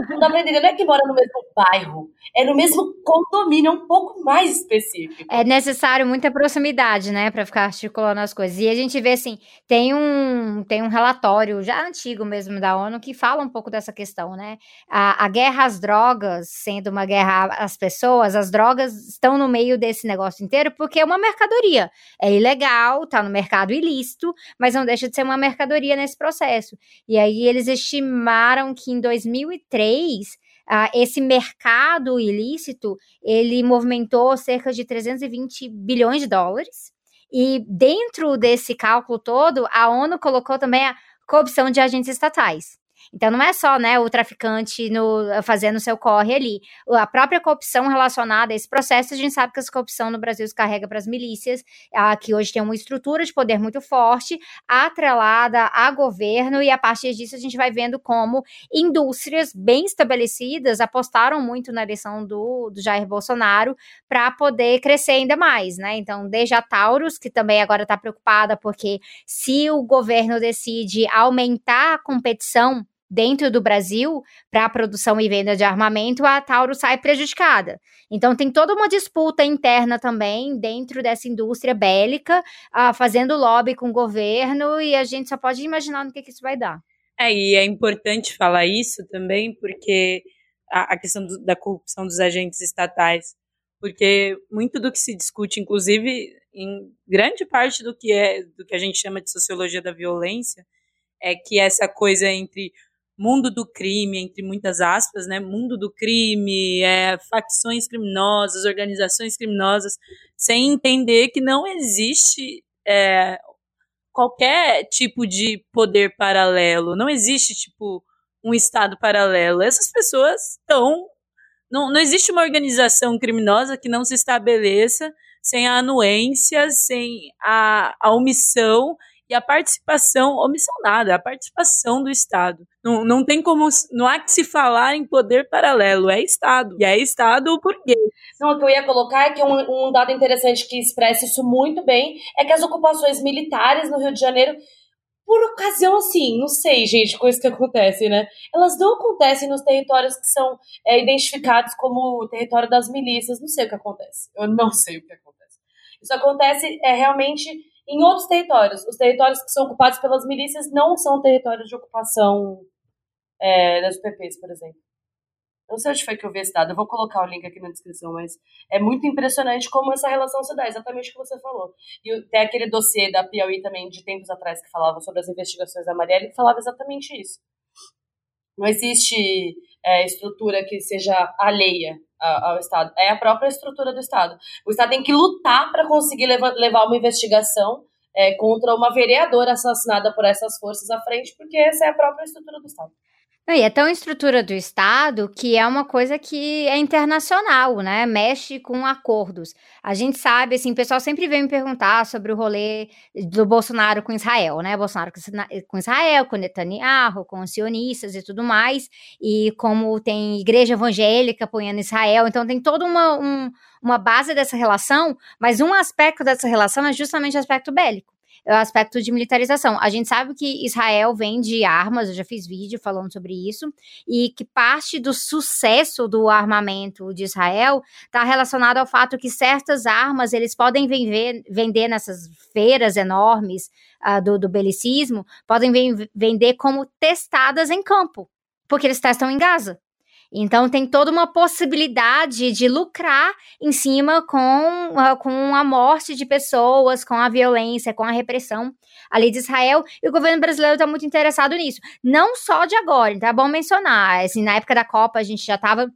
Não dá pra entender, não é que mora no mesmo bairro, é no mesmo condomínio, é um pouco mais específico. É necessário muita proximidade, né, para ficar articulando as coisas. E a gente vê assim, tem um, tem um relatório já antigo mesmo da ONU que fala um pouco dessa questão, né? A, a guerra às drogas, sendo uma guerra às pessoas, as drogas estão no meio desse negócio inteiro porque é uma mercadoria. É ilegal, tá no mercado ilícito, mas não deixa de ser uma mercadoria nesse processo. E aí eles estimaram que em 2003 Uh, esse mercado ilícito ele movimentou cerca de 320 bilhões de dólares. E dentro desse cálculo todo, a ONU colocou também a corrupção de agentes estatais. Então não é só né, o traficante no, fazendo seu corre ali. A própria corrupção relacionada a esse processo, a gente sabe que essa corrupção no Brasil se carrega para as milícias, a, que hoje tem uma estrutura de poder muito forte, atrelada a governo, e a partir disso a gente vai vendo como indústrias bem estabelecidas apostaram muito na eleição do, do Jair Bolsonaro para poder crescer ainda mais, né? Então, desde a Taurus, que também agora está preocupada porque se o governo decide aumentar a competição dentro do Brasil para a produção e venda de armamento, a Tauro sai prejudicada. Então tem toda uma disputa interna também dentro dessa indústria bélica, uh, fazendo lobby com o governo, e a gente só pode imaginar no que, que isso vai dar. É, e é importante falar isso também, porque a, a questão do, da corrupção dos agentes estatais, porque muito do que se discute, inclusive em grande parte do que é do que a gente chama de sociologia da violência, é que essa coisa entre mundo do crime, entre muitas aspas, né? Mundo do crime, é, facções criminosas, organizações criminosas, sem entender que não existe é, qualquer tipo de poder paralelo, não existe tipo um estado paralelo. Essas pessoas estão não, não existe uma organização criminosa que não se estabeleça sem a anuência, sem a, a omissão e a participação, omissão nada, a participação do Estado. Não, não tem como, não há que se falar em poder paralelo, é Estado. E é Estado burguês. Não, o que eu ia colocar é que um, um dado interessante que expressa isso muito bem é que as ocupações militares no Rio de Janeiro por ocasião assim, não sei, gente, coisas que acontecem, né? Elas não acontecem nos territórios que são é, identificados como território das milícias. Não sei o que acontece. Eu não sei o que acontece. Isso acontece é, realmente em outros territórios. Os territórios que são ocupados pelas milícias não são territórios de ocupação é, das UPPs, por exemplo. Não sei onde foi que eu vi esse dado, eu vou colocar o link aqui na descrição, mas é muito impressionante como essa relação se dá, exatamente o que você falou. E tem aquele dossiê da Piauí também, de tempos atrás, que falava sobre as investigações da Marielle, que falava exatamente isso. Não existe é, estrutura que seja alheia ao Estado, é a própria estrutura do Estado. O Estado tem que lutar para conseguir levar, uma investigação é, contra uma vereadora assassinada por essas forças à frente, porque essa é a própria estrutura do Estado. E é tão estrutura do Estado que é uma coisa que é internacional, né? Mexe com acordos. A gente sabe, assim, o pessoal sempre vem me perguntar sobre o rolê do Bolsonaro com Israel, né? Bolsonaro com Israel, com Netanyahu, com os sionistas e tudo mais, e como tem igreja evangélica apoiando Israel, então tem toda uma, um, uma base dessa relação, mas um aspecto dessa relação é justamente o aspecto bélico aspecto de militarização. A gente sabe que Israel vende armas, eu já fiz vídeo falando sobre isso, e que parte do sucesso do armamento de Israel está relacionado ao fato que certas armas eles podem vender, vender nessas feiras enormes uh, do, do belicismo, podem vender como testadas em campo, porque eles testam em Gaza. Então tem toda uma possibilidade de lucrar em cima com, com a morte de pessoas, com a violência, com a repressão ali de Israel, e o governo brasileiro está muito interessado nisso. Não só de agora, então é bom mencionar, assim, na época da Copa a gente já estava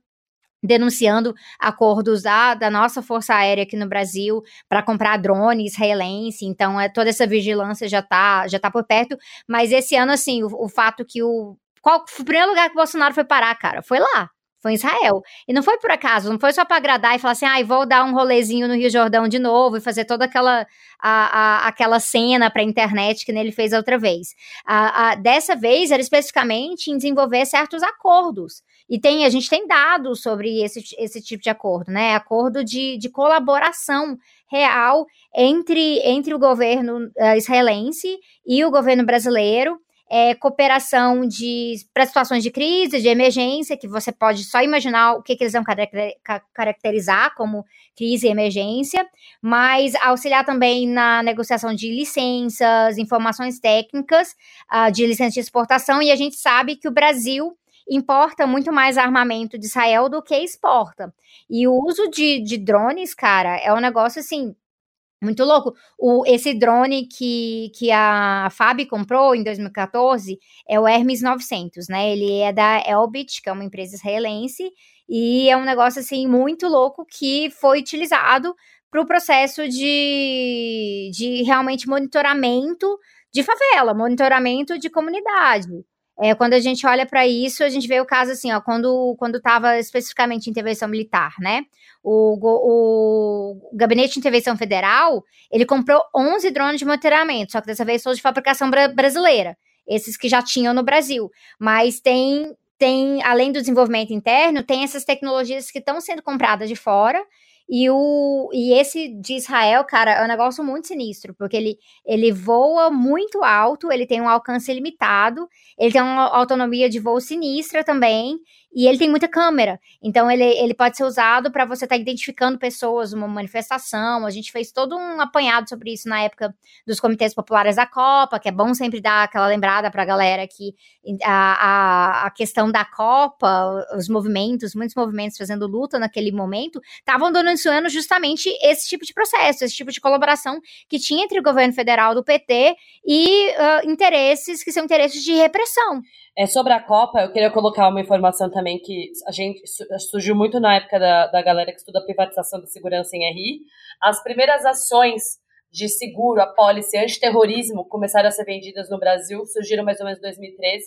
denunciando acordos da, da nossa Força Aérea aqui no Brasil para comprar drone israelense, então é, toda essa vigilância já está já tá por perto, mas esse ano, assim, o, o fato que o qual foi o primeiro lugar que o Bolsonaro foi parar, cara? Foi lá. Foi em Israel. E não foi por acaso, não foi só para agradar e falar assim, ah, vou dar um rolezinho no Rio Jordão de novo e fazer toda aquela, a, a, aquela cena para internet que ele fez outra vez. A, a, dessa vez, era especificamente em desenvolver certos acordos. E tem, a gente tem dados sobre esse, esse tipo de acordo, né? Acordo de, de colaboração real entre, entre o governo uh, israelense e o governo brasileiro é, cooperação de para situações de crise, de emergência, que você pode só imaginar o que, que eles vão caracterizar como crise e emergência, mas auxiliar também na negociação de licenças, informações técnicas uh, de licença de exportação, e a gente sabe que o Brasil importa muito mais armamento de Israel do que exporta. E o uso de, de drones, cara, é um negócio assim muito louco. O, esse drone que, que a Fab comprou em 2014 é o Hermes 900, né? Ele é da Elbit, que é uma empresa israelense, e é um negócio assim muito louco que foi utilizado para o processo de, de realmente monitoramento de favela, monitoramento de comunidade. É, quando a gente olha para isso, a gente vê o caso assim, ó, quando estava especificamente intervenção militar, né? O, o, o, Gabinete de Intervenção Federal, ele comprou 11 drones de monitoramento, só que dessa vez são de fabricação bra brasileira, esses que já tinham no Brasil. Mas tem, tem, além do desenvolvimento interno, tem essas tecnologias que estão sendo compradas de fora e, o, e esse de Israel, cara, é um negócio muito sinistro, porque ele, ele voa muito alto, ele tem um alcance limitado, ele tem uma autonomia de voo sinistra também, e ele tem muita câmera. Então, ele, ele pode ser usado para você estar tá identificando pessoas numa manifestação. A gente fez todo um apanhado sobre isso na época dos comitês populares da Copa, que é bom sempre dar aquela lembrada para a galera que a, a, questão da Copa, os movimentos, muitos movimentos fazendo luta naquele momento, estavam dando influenciando justamente esse tipo de processo, esse tipo de colaboração que tinha entre o governo federal do PT e uh, interesses que são interesses de repressão. É, sobre a Copa, eu queria colocar uma informação também que a gente surgiu muito na época da, da galera que estuda privatização da segurança em RI. As primeiras ações de seguro, a pólice antiterrorismo começaram a ser vendidas no Brasil, surgiram mais ou menos em 2013,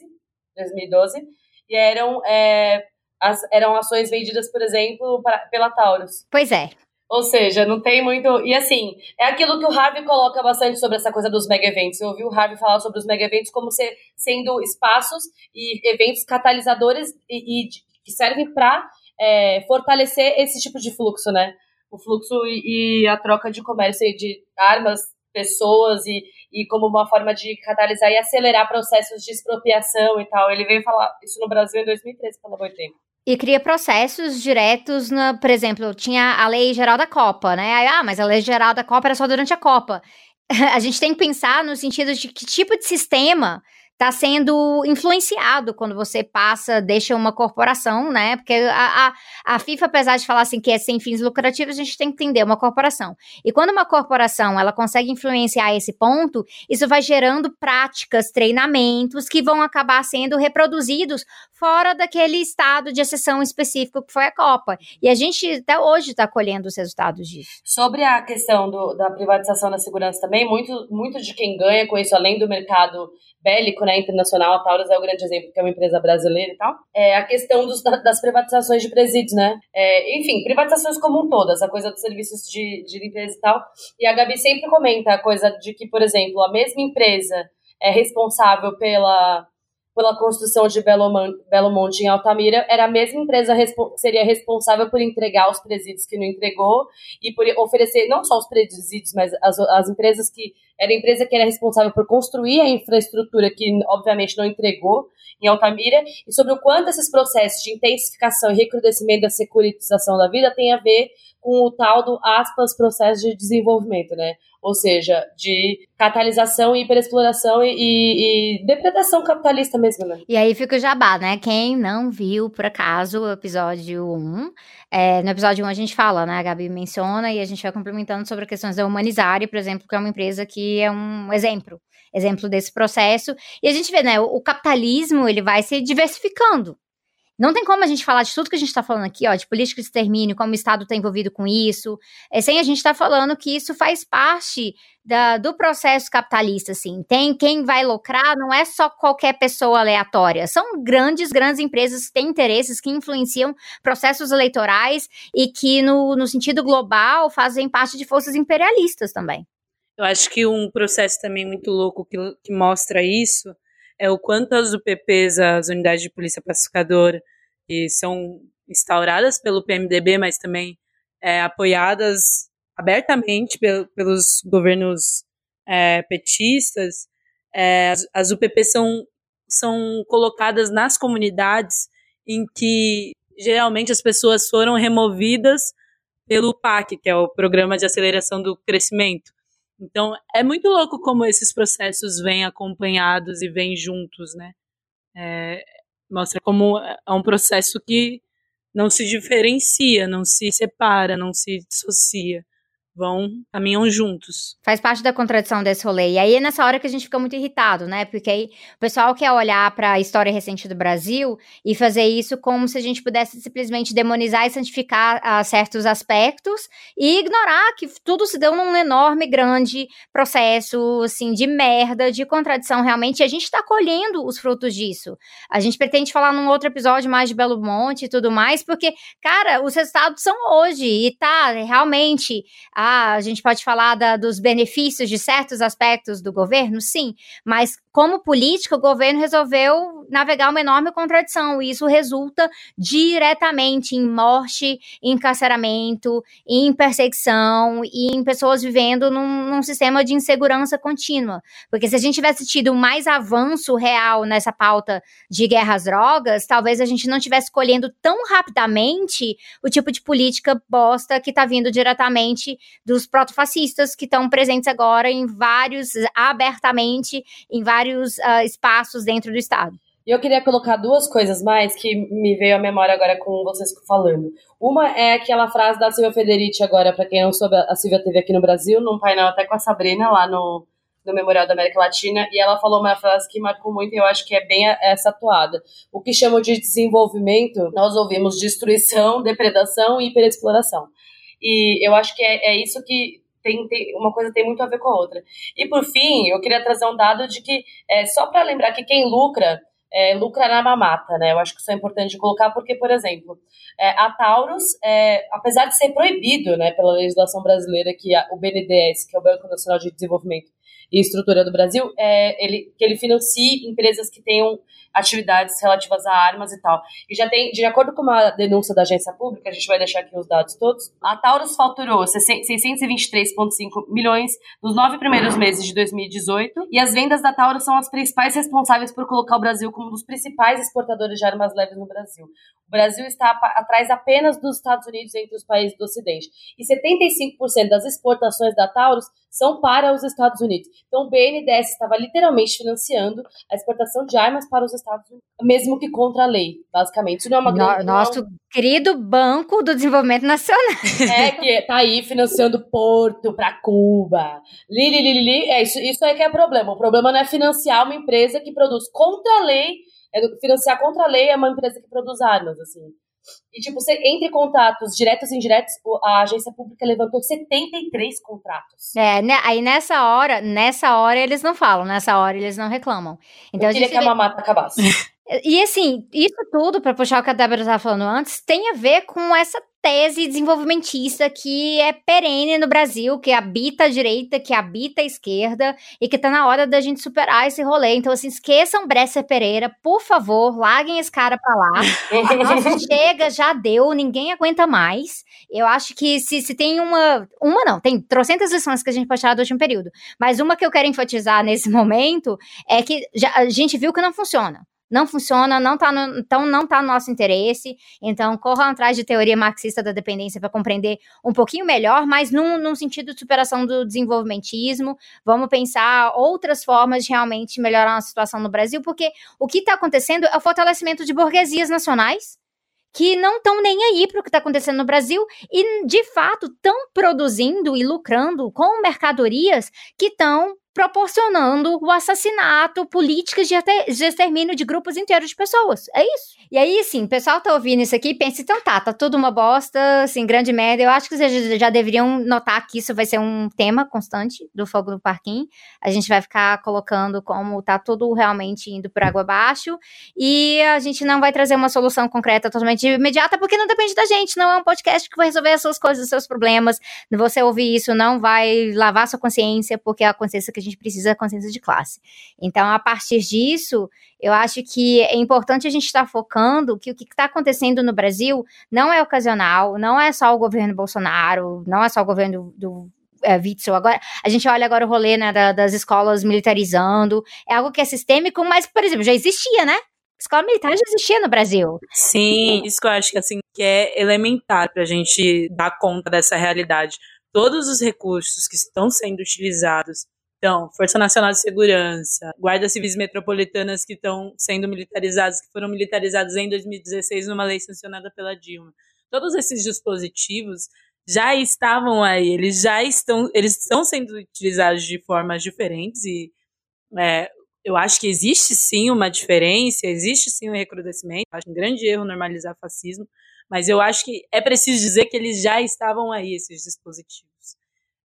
2012, e eram, é, as, eram ações vendidas, por exemplo, pra, pela Taurus. Pois é. Ou seja, não tem muito. E assim, é aquilo que o Harvey coloca bastante sobre essa coisa dos mega eventos. Eu ouvi o Harvey falar sobre os mega eventos como ser, sendo espaços e eventos catalisadores e, e que servem para é, fortalecer esse tipo de fluxo, né? O fluxo e, e a troca de comércio de armas, pessoas e, e como uma forma de catalisar e acelerar processos de expropriação e tal. Ele veio falar isso no Brasil em 2013, pelo amor de tempo. E cria processos diretos, na, por exemplo, tinha a lei geral da Copa, né? Ah, mas a lei geral da Copa era só durante a Copa. [laughs] a gente tem que pensar no sentido de que tipo de sistema está sendo influenciado quando você passa, deixa uma corporação, né? Porque a, a, a, FIFA, apesar de falar assim que é sem fins lucrativos, a gente tem que entender uma corporação. E quando uma corporação ela consegue influenciar esse ponto, isso vai gerando práticas, treinamentos que vão acabar sendo reproduzidos fora daquele estado de exceção específico que foi a Copa. E a gente até hoje está colhendo os resultados disso. Sobre a questão do, da privatização da segurança também, muito, muito de quem ganha com isso, além do mercado bélico, né, internacional, a Taurus é o grande exemplo, que é uma empresa brasileira e tal, é a questão dos, das privatizações de presídios, né? É, enfim, privatizações como um todo, essa coisa dos serviços de, de limpeza e tal. E a Gabi sempre comenta a coisa de que, por exemplo, a mesma empresa é responsável pela pela construção de Belo, Belo Monte em Altamira, era a mesma empresa que seria responsável por entregar os presídios que não entregou e por oferecer não só os presídios, mas as, as empresas que era a empresa que era responsável por construir a infraestrutura que obviamente não entregou em Altamira e sobre o quanto esses processos de intensificação e recrudescimento da securitização da vida tem a ver com o tal do aspas processo de desenvolvimento, né? Ou seja, de catalisação, hiperexploração e, e, e, depredação capitalista mesmo, né? E aí fica o jabá, né? Quem não viu, por acaso, o episódio 1, é, no episódio 1 a gente fala, né? A Gabi menciona e a gente vai complementando sobre questões da Humanizare, por exemplo, que é uma empresa que é um exemplo, exemplo desse processo. E a gente vê, né? O, o capitalismo, ele vai se diversificando. Não tem como a gente falar de tudo que a gente está falando aqui, ó, de política de extermínio, como o Estado está envolvido com isso, é, sem a gente estar tá falando que isso faz parte da, do processo capitalista, assim. Tem quem vai lucrar, não é só qualquer pessoa aleatória. São grandes, grandes empresas que têm interesses, que influenciam processos eleitorais e que, no, no sentido global, fazem parte de forças imperialistas também. Eu acho que um processo também muito louco que, que mostra isso é o quanto as UPPs, as unidades de polícia pacificadora, que são instauradas pelo PMDB, mas também é, apoiadas abertamente pelos governos é, petistas, é, as, as UPPs são, são colocadas nas comunidades em que geralmente as pessoas foram removidas pelo PAC, que é o Programa de Aceleração do Crescimento. Então, é muito louco como esses processos vêm acompanhados e vêm juntos, né? É, mostra como é um processo que não se diferencia, não se separa, não se dissocia vão, caminham juntos. Faz parte da contradição desse rolê. E aí é nessa hora que a gente fica muito irritado, né? Porque aí o pessoal quer olhar para a história recente do Brasil e fazer isso como se a gente pudesse simplesmente demonizar e santificar uh, certos aspectos e ignorar que tudo se deu num enorme, grande processo, assim, de merda, de contradição realmente. E a gente está colhendo os frutos disso. A gente pretende falar num outro episódio mais de Belo Monte e tudo mais, porque, cara, os resultados são hoje e tá realmente ah, a gente pode falar da, dos benefícios de certos aspectos do governo, sim, mas como política, o governo resolveu navegar uma enorme contradição, e isso resulta diretamente em morte, em encarceramento, em perseguição e em pessoas vivendo num, num, sistema de insegurança contínua. Porque se a gente tivesse tido mais avanço real nessa pauta de guerra às drogas, talvez a gente não tivesse colhendo tão rapidamente o tipo de política bosta que está vindo diretamente dos protofascistas que estão presentes agora em vários, abertamente, em vários uh, espaços dentro do Estado. E eu queria colocar duas coisas mais que me veio à memória agora com vocês falando. Uma é aquela frase da Silvia Federici agora, para quem não soube, a Silvia teve aqui no Brasil, num painel até com a Sabrina lá no, no Memorial da América Latina, e ela falou uma frase que marcou muito e eu acho que é bem essa atuada. O que chamam de desenvolvimento, nós ouvimos destruição, depredação e hiperexploração. E eu acho que é, é isso que tem, tem, uma coisa tem muito a ver com a outra. E por fim, eu queria trazer um dado de que, é, só para lembrar que quem lucra é, lucra na mamata, né? Eu acho que isso é importante colocar porque, por exemplo, é, a Taurus, é, apesar de ser proibido, né, pela legislação brasileira que a, o BNDES, que é o Banco Nacional de Desenvolvimento e Estrutura do Brasil, é, ele, que ele financie empresas que tenham atividades relativas a armas e tal. E já tem, de acordo com uma denúncia da agência pública, a gente vai deixar aqui os dados todos, a Taurus faturou 623,5 milhões nos nove primeiros meses de 2018, e as vendas da Taurus são as principais responsáveis por colocar o Brasil como um dos principais exportadores de armas leves no Brasil. O Brasil está atrás apenas dos Estados Unidos entre os países do Ocidente. E 75% das exportações da Taurus são para os Estados Unidos. Então o BNDES estava literalmente financiando a exportação de armas para os Estados Unidos, mesmo que contra a lei, basicamente. Isso não é uma grande. Nosso querido Banco do Desenvolvimento Nacional. [laughs] É, que tá aí financiando Porto para Cuba. Lili, li, li, é, isso, isso é que é o problema. O problema não é financiar uma empresa que produz contra a lei, é financiar contra a lei é uma empresa que produz armas, assim. E, tipo, entre contratos diretos e indiretos, a agência pública levantou 73 contratos. É, né, aí nessa hora, nessa hora eles não falam, nessa hora eles não reclamam. Então, Eu queria que a mamata acabasse. [laughs] E assim, isso tudo, para puxar o que a Débora estava falando antes, tem a ver com essa tese desenvolvimentista que é perene no Brasil, que habita a direita, que habita a esquerda e que tá na hora da gente superar esse rolê. Então, assim, esqueçam Bresser Pereira, por favor, larguem esse cara pra lá. [laughs] Nossa, chega, já deu, ninguém aguenta mais. Eu acho que se, se tem uma. Uma não, tem trocentas lições que a gente pode tirar do último período. Mas uma que eu quero enfatizar nesse momento é que já, a gente viu que não funciona não funciona, não tá no, então não está no nosso interesse. Então, corram atrás de teoria marxista da dependência para compreender um pouquinho melhor, mas num, num, sentido de superação do desenvolvimentismo. Vamos pensar outras formas de realmente melhorar a situação no Brasil, porque o que está acontecendo é o fortalecimento de burguesias nacionais que não estão nem aí para o que está acontecendo no Brasil e, de fato, estão produzindo e lucrando com mercadorias que estão proporcionando o assassinato, políticas de, de extermínio de grupos inteiros de pessoas. É isso. E aí, assim, o pessoal tá ouvindo isso aqui e pensa, então tá, tá tudo uma bosta, assim, grande merda. Eu acho que vocês já deveriam notar que isso vai ser um tema constante do Fogo do Parquinho. A gente vai ficar colocando como tá tudo realmente indo por água abaixo e a gente não vai trazer uma solução concreta totalmente imediata porque não depende da gente, não é um podcast que vai resolver as suas coisas, os seus problemas. Você ouvir isso não vai lavar sua consciência, porque a consciência que a gente precisa consciência de classe. Então, a partir disso, eu acho que é importante a gente estar focando que o que está acontecendo no Brasil não é ocasional, não é só o governo Bolsonaro, não é só o governo do, do é, Witzel. Agora, a gente olha agora o rolê né, da, das escolas militarizando, é algo que é sistêmico, mas, por exemplo, já existia, né? Escola militar já existia no Brasil. Sim, isso que eu acho que assim que é elementar para a gente dar conta dessa realidade. Todos os recursos que estão sendo utilizados então, Força Nacional de Segurança, guardas civis metropolitanas que estão sendo militarizadas, que foram militarizadas em 2016 numa lei sancionada pela Dilma. Todos esses dispositivos já estavam aí, eles já estão, eles estão sendo utilizados de formas diferentes e é, eu acho que existe sim uma diferença, existe sim um recrudescimento, acho um grande erro normalizar fascismo, mas eu acho que é preciso dizer que eles já estavam aí, esses dispositivos.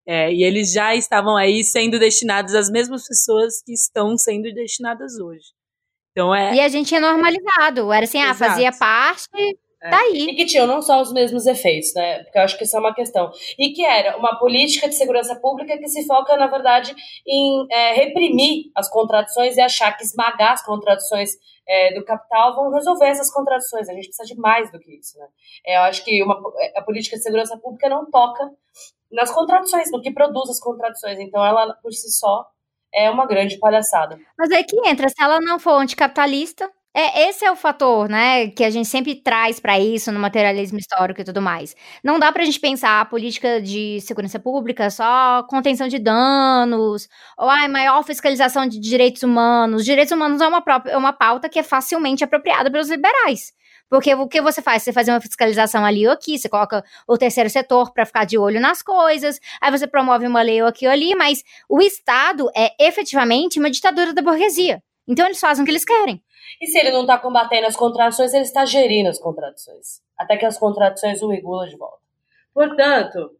É, e eles já estavam aí sendo destinados às mesmas pessoas que estão sendo destinadas hoje. Então é. E a gente é normalizado. Era assim, ah, fazia parte. É. Daí. E que tinham não só os mesmos efeitos, né? Porque eu acho que isso é uma questão. E que era uma política de segurança pública que se foca, na verdade, em é, reprimir as contradições e achar que esmagar as contradições é, do capital vão resolver essas contradições. A gente precisa de mais do que isso, né? É, eu acho que uma, a política de segurança pública não toca nas contradições, no que produz as contradições. Então, ela, por si só, é uma grande palhaçada. Mas aí que entra, se ela não for anticapitalista, É, esse é o fator, né, que a gente sempre traz para isso no materialismo histórico e tudo mais. Não dá pra gente pensar a política de segurança pública só contenção de danos, ou ai, maior fiscalização de direitos humanos. Direitos humanos é uma, própria, é uma pauta que é facilmente apropriada pelos liberais. Porque o que você faz? Você faz uma fiscalização ali ou aqui, você coloca o terceiro setor para ficar de olho nas coisas, aí você promove uma lei ou aqui ou ali, mas o Estado é efetivamente uma ditadura da burguesia. Então eles fazem o que eles querem. E se ele não está combatendo as contradições, ele está gerindo as contradições. Até que as contradições o engulam de volta. Portanto,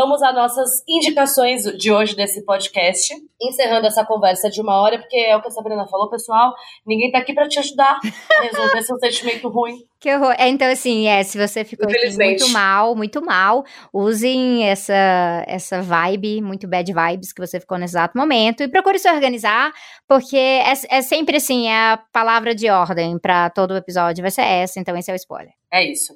vamos às nossas indicações de hoje desse podcast. Encerrando essa conversa de uma hora, porque é o que a Sabrina falou, pessoal. Ninguém está aqui para te ajudar a resolver seu sentimento ruim. [laughs] Que horror. É, então, assim, é, se você ficou aqui muito mal, muito mal, usem essa, essa vibe, muito bad vibes que você ficou nesse exato momento e procure se organizar, porque é, é sempre assim, é a palavra de ordem para todo o episódio vai ser essa, então esse é o spoiler. É isso.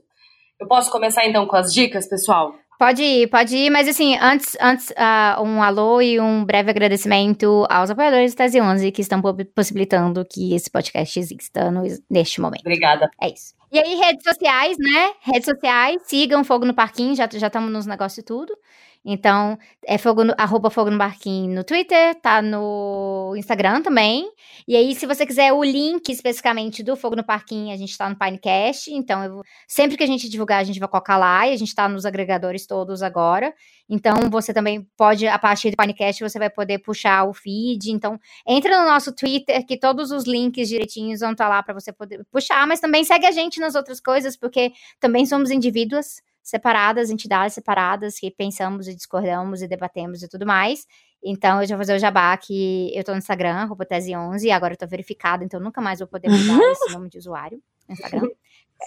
Eu posso começar então com as dicas, pessoal? Pode ir, pode ir, mas assim, antes, antes uh, um alô e um breve agradecimento aos apoiadores da Tese 11 que estão possibilitando que esse podcast exista no, neste momento. Obrigada. É isso. E aí, redes sociais, né? Redes sociais, sigam Fogo no Parquinho, já estamos nos negócios e tudo. Então, é fogo no, arroba Fogo no Barquinho no Twitter, tá no Instagram também. E aí, se você quiser o link especificamente do Fogo no Parquinho, a gente tá no Pinecast. Então, eu, sempre que a gente divulgar, a gente vai colocar lá. E a gente tá nos agregadores todos agora. Então, você também pode, a partir do Pinecast, você vai poder puxar o feed. Então, entra no nosso Twitter, que todos os links direitinhos vão estar tá lá para você poder puxar. Mas também segue a gente nas outras coisas, porque também somos indivíduos separadas, entidades separadas, que pensamos e discordamos e debatemos e tudo mais. Então, eu já vou fazer o jabá que eu tô no Instagram, Tese11, e agora eu tô verificada, então nunca mais vou poder mudar [laughs] esse nome de usuário no Instagram.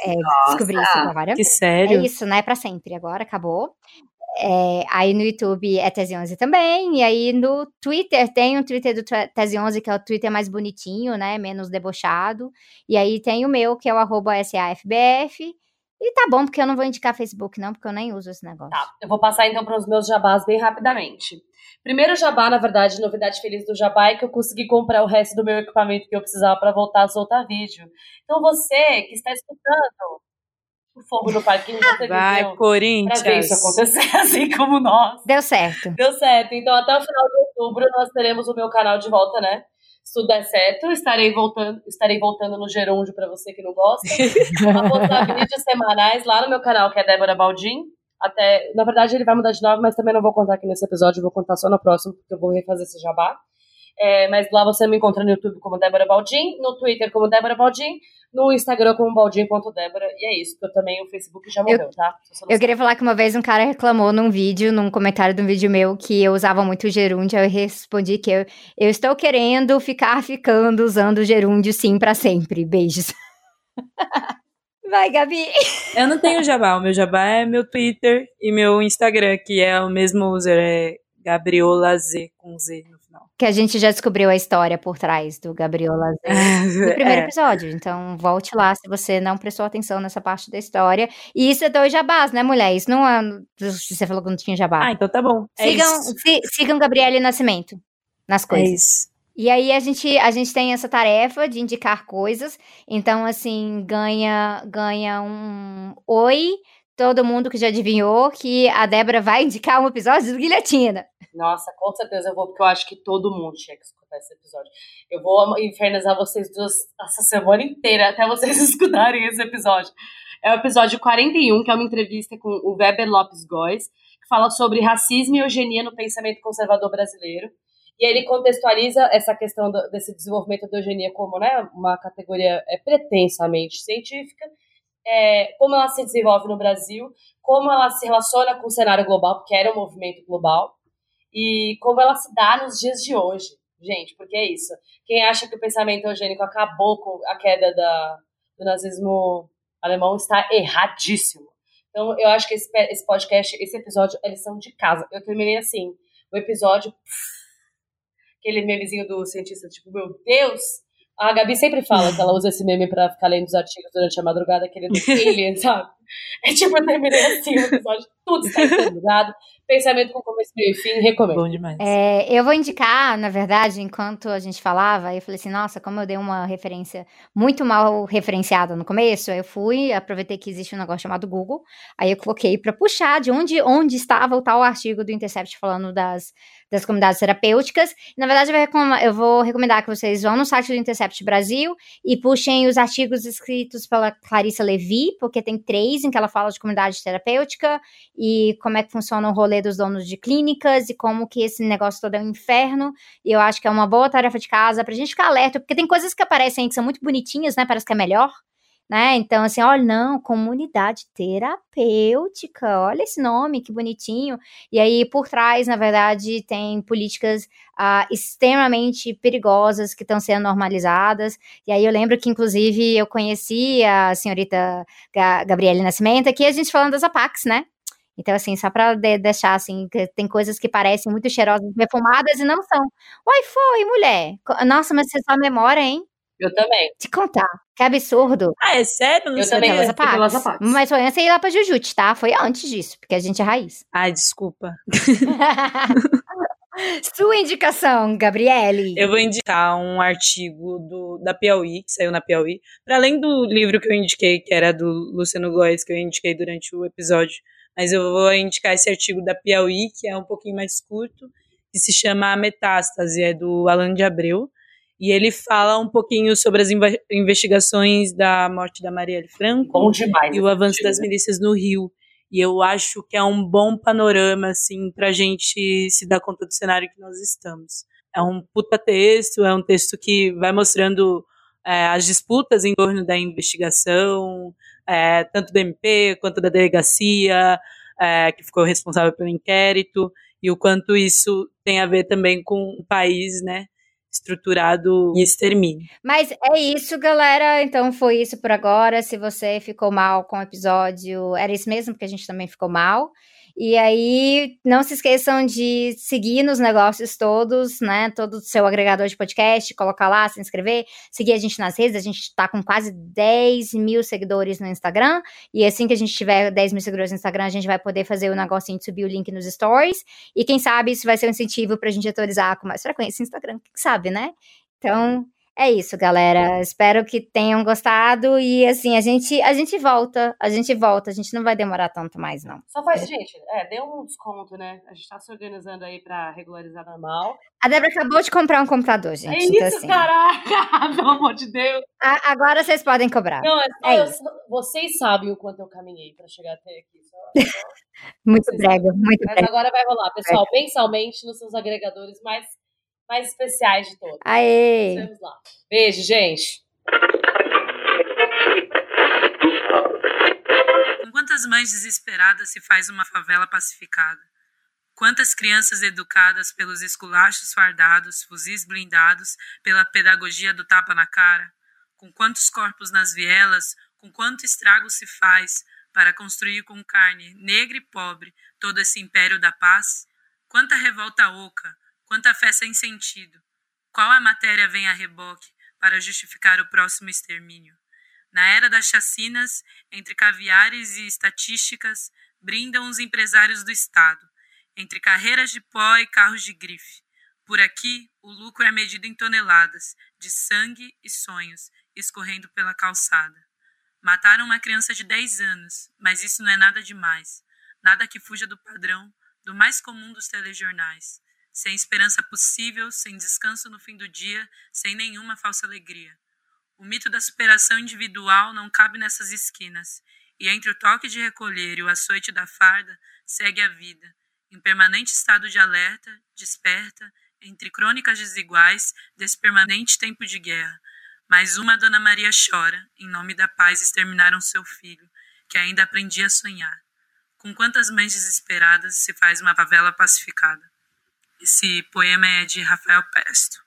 É, descobri isso agora. Que sério? É isso, né? Pra sempre. Agora acabou. É, aí no YouTube é Tese11 também. E aí no Twitter tem um Twitter do Tese11, que é o Twitter mais bonitinho, né? Menos debochado. E aí tem o meu, que é o arroba SAFBF. E tá bom, porque eu não vou indicar Facebook, não, porque eu nem uso esse negócio. Tá, eu vou passar então para os meus jabás bem rapidamente. Primeiro jabá, na verdade, novidade feliz do jabá é que eu consegui comprar o resto do meu equipamento que eu precisava para voltar a soltar vídeo. Então você que está escutando o fogo no parquinho, você Vai, viveu Corinthians. pra ver isso acontecer, [laughs] assim como nós. Deu certo. Deu certo. Então até o final de outubro nós teremos o meu canal de volta, né? Se tudo der certo, estarei voltando, estarei voltando no gerúndio para você que não gosta. [laughs] a postar vídeos semanais lá no meu canal, que é Débora Baldin. Até, na verdade, ele vai mudar de nome, mas também não vou contar aqui nesse episódio, vou contar só no próximo, porque eu vou refazer esse jabá. É, mas lá você me encontra no YouTube como Débora Baldin, no Twitter como Débora Baldin, no Instagram como baldin.débora. E é isso, porque eu também o Facebook já morreu, eu, tá? Eu queria falar que uma vez um cara reclamou num vídeo, num comentário de um vídeo meu, que eu usava muito gerúndio. Eu respondi que eu, eu estou querendo ficar ficando usando gerúndio sim para sempre. Beijos. [laughs] Vai, Gabi. Eu não tenho jabá. O meu jabá é meu Twitter e meu Instagram, que é o mesmo user, é Gabriola Z com Z no que a gente já descobriu a história por trás do Gabriel Lazer [laughs] no primeiro é. episódio. Então, volte lá se você não prestou atenção nessa parte da história. E isso é dois jabás, né, mulher? Isso não é. Você falou que não tinha jabá. Ah, então tá bom. É sigam, si, sigam Gabriele Nascimento nas é coisas. É isso. E aí a gente, a gente tem essa tarefa de indicar coisas. Então, assim, ganha, ganha um oi todo mundo que já adivinhou que a Débora vai indicar um episódio do Guilhotina. Nossa, com certeza eu vou, porque eu acho que todo mundo tinha que escutar esse episódio. Eu vou infernizar vocês duas essa semana inteira, até vocês [laughs] escutarem esse episódio. É o episódio 41, que é uma entrevista com o Weber Lopes Góes, que fala sobre racismo e eugenia no pensamento conservador brasileiro. E ele contextualiza essa questão do, desse desenvolvimento da eugenia como né, uma categoria é, pretensamente científica, é, como ela se desenvolve no Brasil, como ela se relaciona com o cenário global, porque era um movimento global, e como ela se dá nos dias de hoje. Gente, porque é isso. Quem acha que o pensamento eugênico acabou com a queda da, do nazismo alemão está erradíssimo. Então, eu acho que esse, esse podcast, esse episódio, eles são de casa. Eu terminei assim, o episódio, aquele memezinho do cientista, tipo, meu Deus, a Gabi sempre fala que ela usa esse meme pra ficar lendo os artigos durante a madrugada, querendo alien, [laughs] sabe? É tipo, eu terminei assim o episódio, tudo está interligado. Pensamento com começo, meio e fim, recomendo. Bom demais. É, eu vou indicar, na verdade, enquanto a gente falava, eu falei assim, nossa, como eu dei uma referência muito mal referenciada no começo, eu fui, aproveitei que existe um negócio chamado Google, aí eu coloquei para puxar de onde, onde estava o tal artigo do Intercept falando das, das comunidades terapêuticas. Na verdade, eu vou recomendar que vocês vão no site do Intercept Brasil e puxem os artigos escritos pela Clarissa Levi, porque tem três em que ela fala de comunidade terapêutica e como é que funciona o rolê dos donos de clínicas e como que esse negócio todo é um inferno. E eu acho que é uma boa tarefa de casa pra gente ficar alerta, porque tem coisas que aparecem que são muito bonitinhas, né? Parece que é melhor. Né? Então, assim, olha, não, comunidade terapêutica, olha esse nome, que bonitinho. E aí, por trás, na verdade, tem políticas uh, extremamente perigosas que estão sendo normalizadas. E aí, eu lembro que, inclusive, eu conheci a senhorita Gabriele Nascimento aqui, a gente falando das APACs, né? Então, assim, só para de deixar, assim, que tem coisas que parecem muito cheirosas, perfumadas e não são. Uai, foi, mulher. Nossa, mas você só memória, hein? Eu também. Te contar. Que absurdo. Ah, é sério? Não eu também pelas. Mas foi antes de ir lá pra Jujute, tá? Foi antes disso, porque a gente é raiz. [laughs] Ai, desculpa. [laughs] Sua indicação, Gabriele. Eu vou indicar um artigo do, da Piauí, que saiu na Piauí. Para além do livro que eu indiquei, que era do Luciano Góes, que eu indiquei durante o episódio mas eu vou indicar esse artigo da Piauí, que é um pouquinho mais curto, que se chama A Metástase, é do Alan de Abreu, e ele fala um pouquinho sobre as investigações da morte da Marielle Franco bom demais, e o avanço das milícias no Rio. E eu acho que é um bom panorama, assim, para a gente se dar conta do cenário que nós estamos. É um puta texto, é um texto que vai mostrando é, as disputas em torno da investigação, é, tanto do MP quanto da delegacia, é, que ficou responsável pelo inquérito, e o quanto isso tem a ver também com o país, né? Estruturado em extermínio. Mas é isso, galera. Então foi isso por agora. Se você ficou mal com o episódio, era isso mesmo, porque a gente também ficou mal. E aí, não se esqueçam de seguir nos negócios todos, né? Todo o seu agregador de podcast, colocar lá, se inscrever, seguir a gente nas redes. A gente tá com quase 10 mil seguidores no Instagram. E assim que a gente tiver 10 mil seguidores no Instagram, a gente vai poder fazer o negocinho de subir o link nos stories. E quem sabe isso vai ser um incentivo pra gente atualizar com mais frequência no Instagram, quem sabe, né? Então, é isso, galera. Espero que tenham gostado e assim, a gente a gente volta, a gente volta, a gente não vai demorar tanto mais não. Só faz, gente, é, deu um desconto, né? A gente tá se organizando aí para regularizar normal. A Débora acabou de comprar um computador, gente. É então, isso, assim, caraca! [laughs] Pelo amor de Deus. A, agora vocês podem cobrar. Não, é, é eu, vocês sabem o quanto eu caminhei para chegar até aqui. Só, [laughs] muito brega, muito Mas agora vai rolar, pessoal, mensalmente nos seus agregadores mais mais especiais de todos. Aê! Vamos lá. Beijo, gente. Com quantas mães desesperadas se faz uma favela pacificada? Quantas crianças educadas pelos esculachos fardados, fuzis blindados, pela pedagogia do tapa na cara? Com quantos corpos nas vielas, com quanto estrago se faz para construir com carne negra e pobre todo esse império da paz? Quanta revolta oca, Quanta fé sem sentido! Qual a matéria vem a reboque para justificar o próximo extermínio? Na era das chacinas, entre caviares e estatísticas, brindam os empresários do Estado, entre carreiras de pó e carros de grife. Por aqui, o lucro é medido em toneladas, de sangue e sonhos, escorrendo pela calçada. Mataram uma criança de 10 anos, mas isso não é nada demais, nada que fuja do padrão, do mais comum dos telejornais sem esperança possível, sem descanso no fim do dia, sem nenhuma falsa alegria. O mito da superação individual não cabe nessas esquinas, e entre o toque de recolher e o açoite da farda segue a vida, em permanente estado de alerta, desperta, entre crônicas desiguais desse permanente tempo de guerra. Mais uma Dona Maria chora, em nome da paz exterminaram seu filho, que ainda aprendia a sonhar. Com quantas mães desesperadas se faz uma favela pacificada? Esse poema é de Rafael Pesto.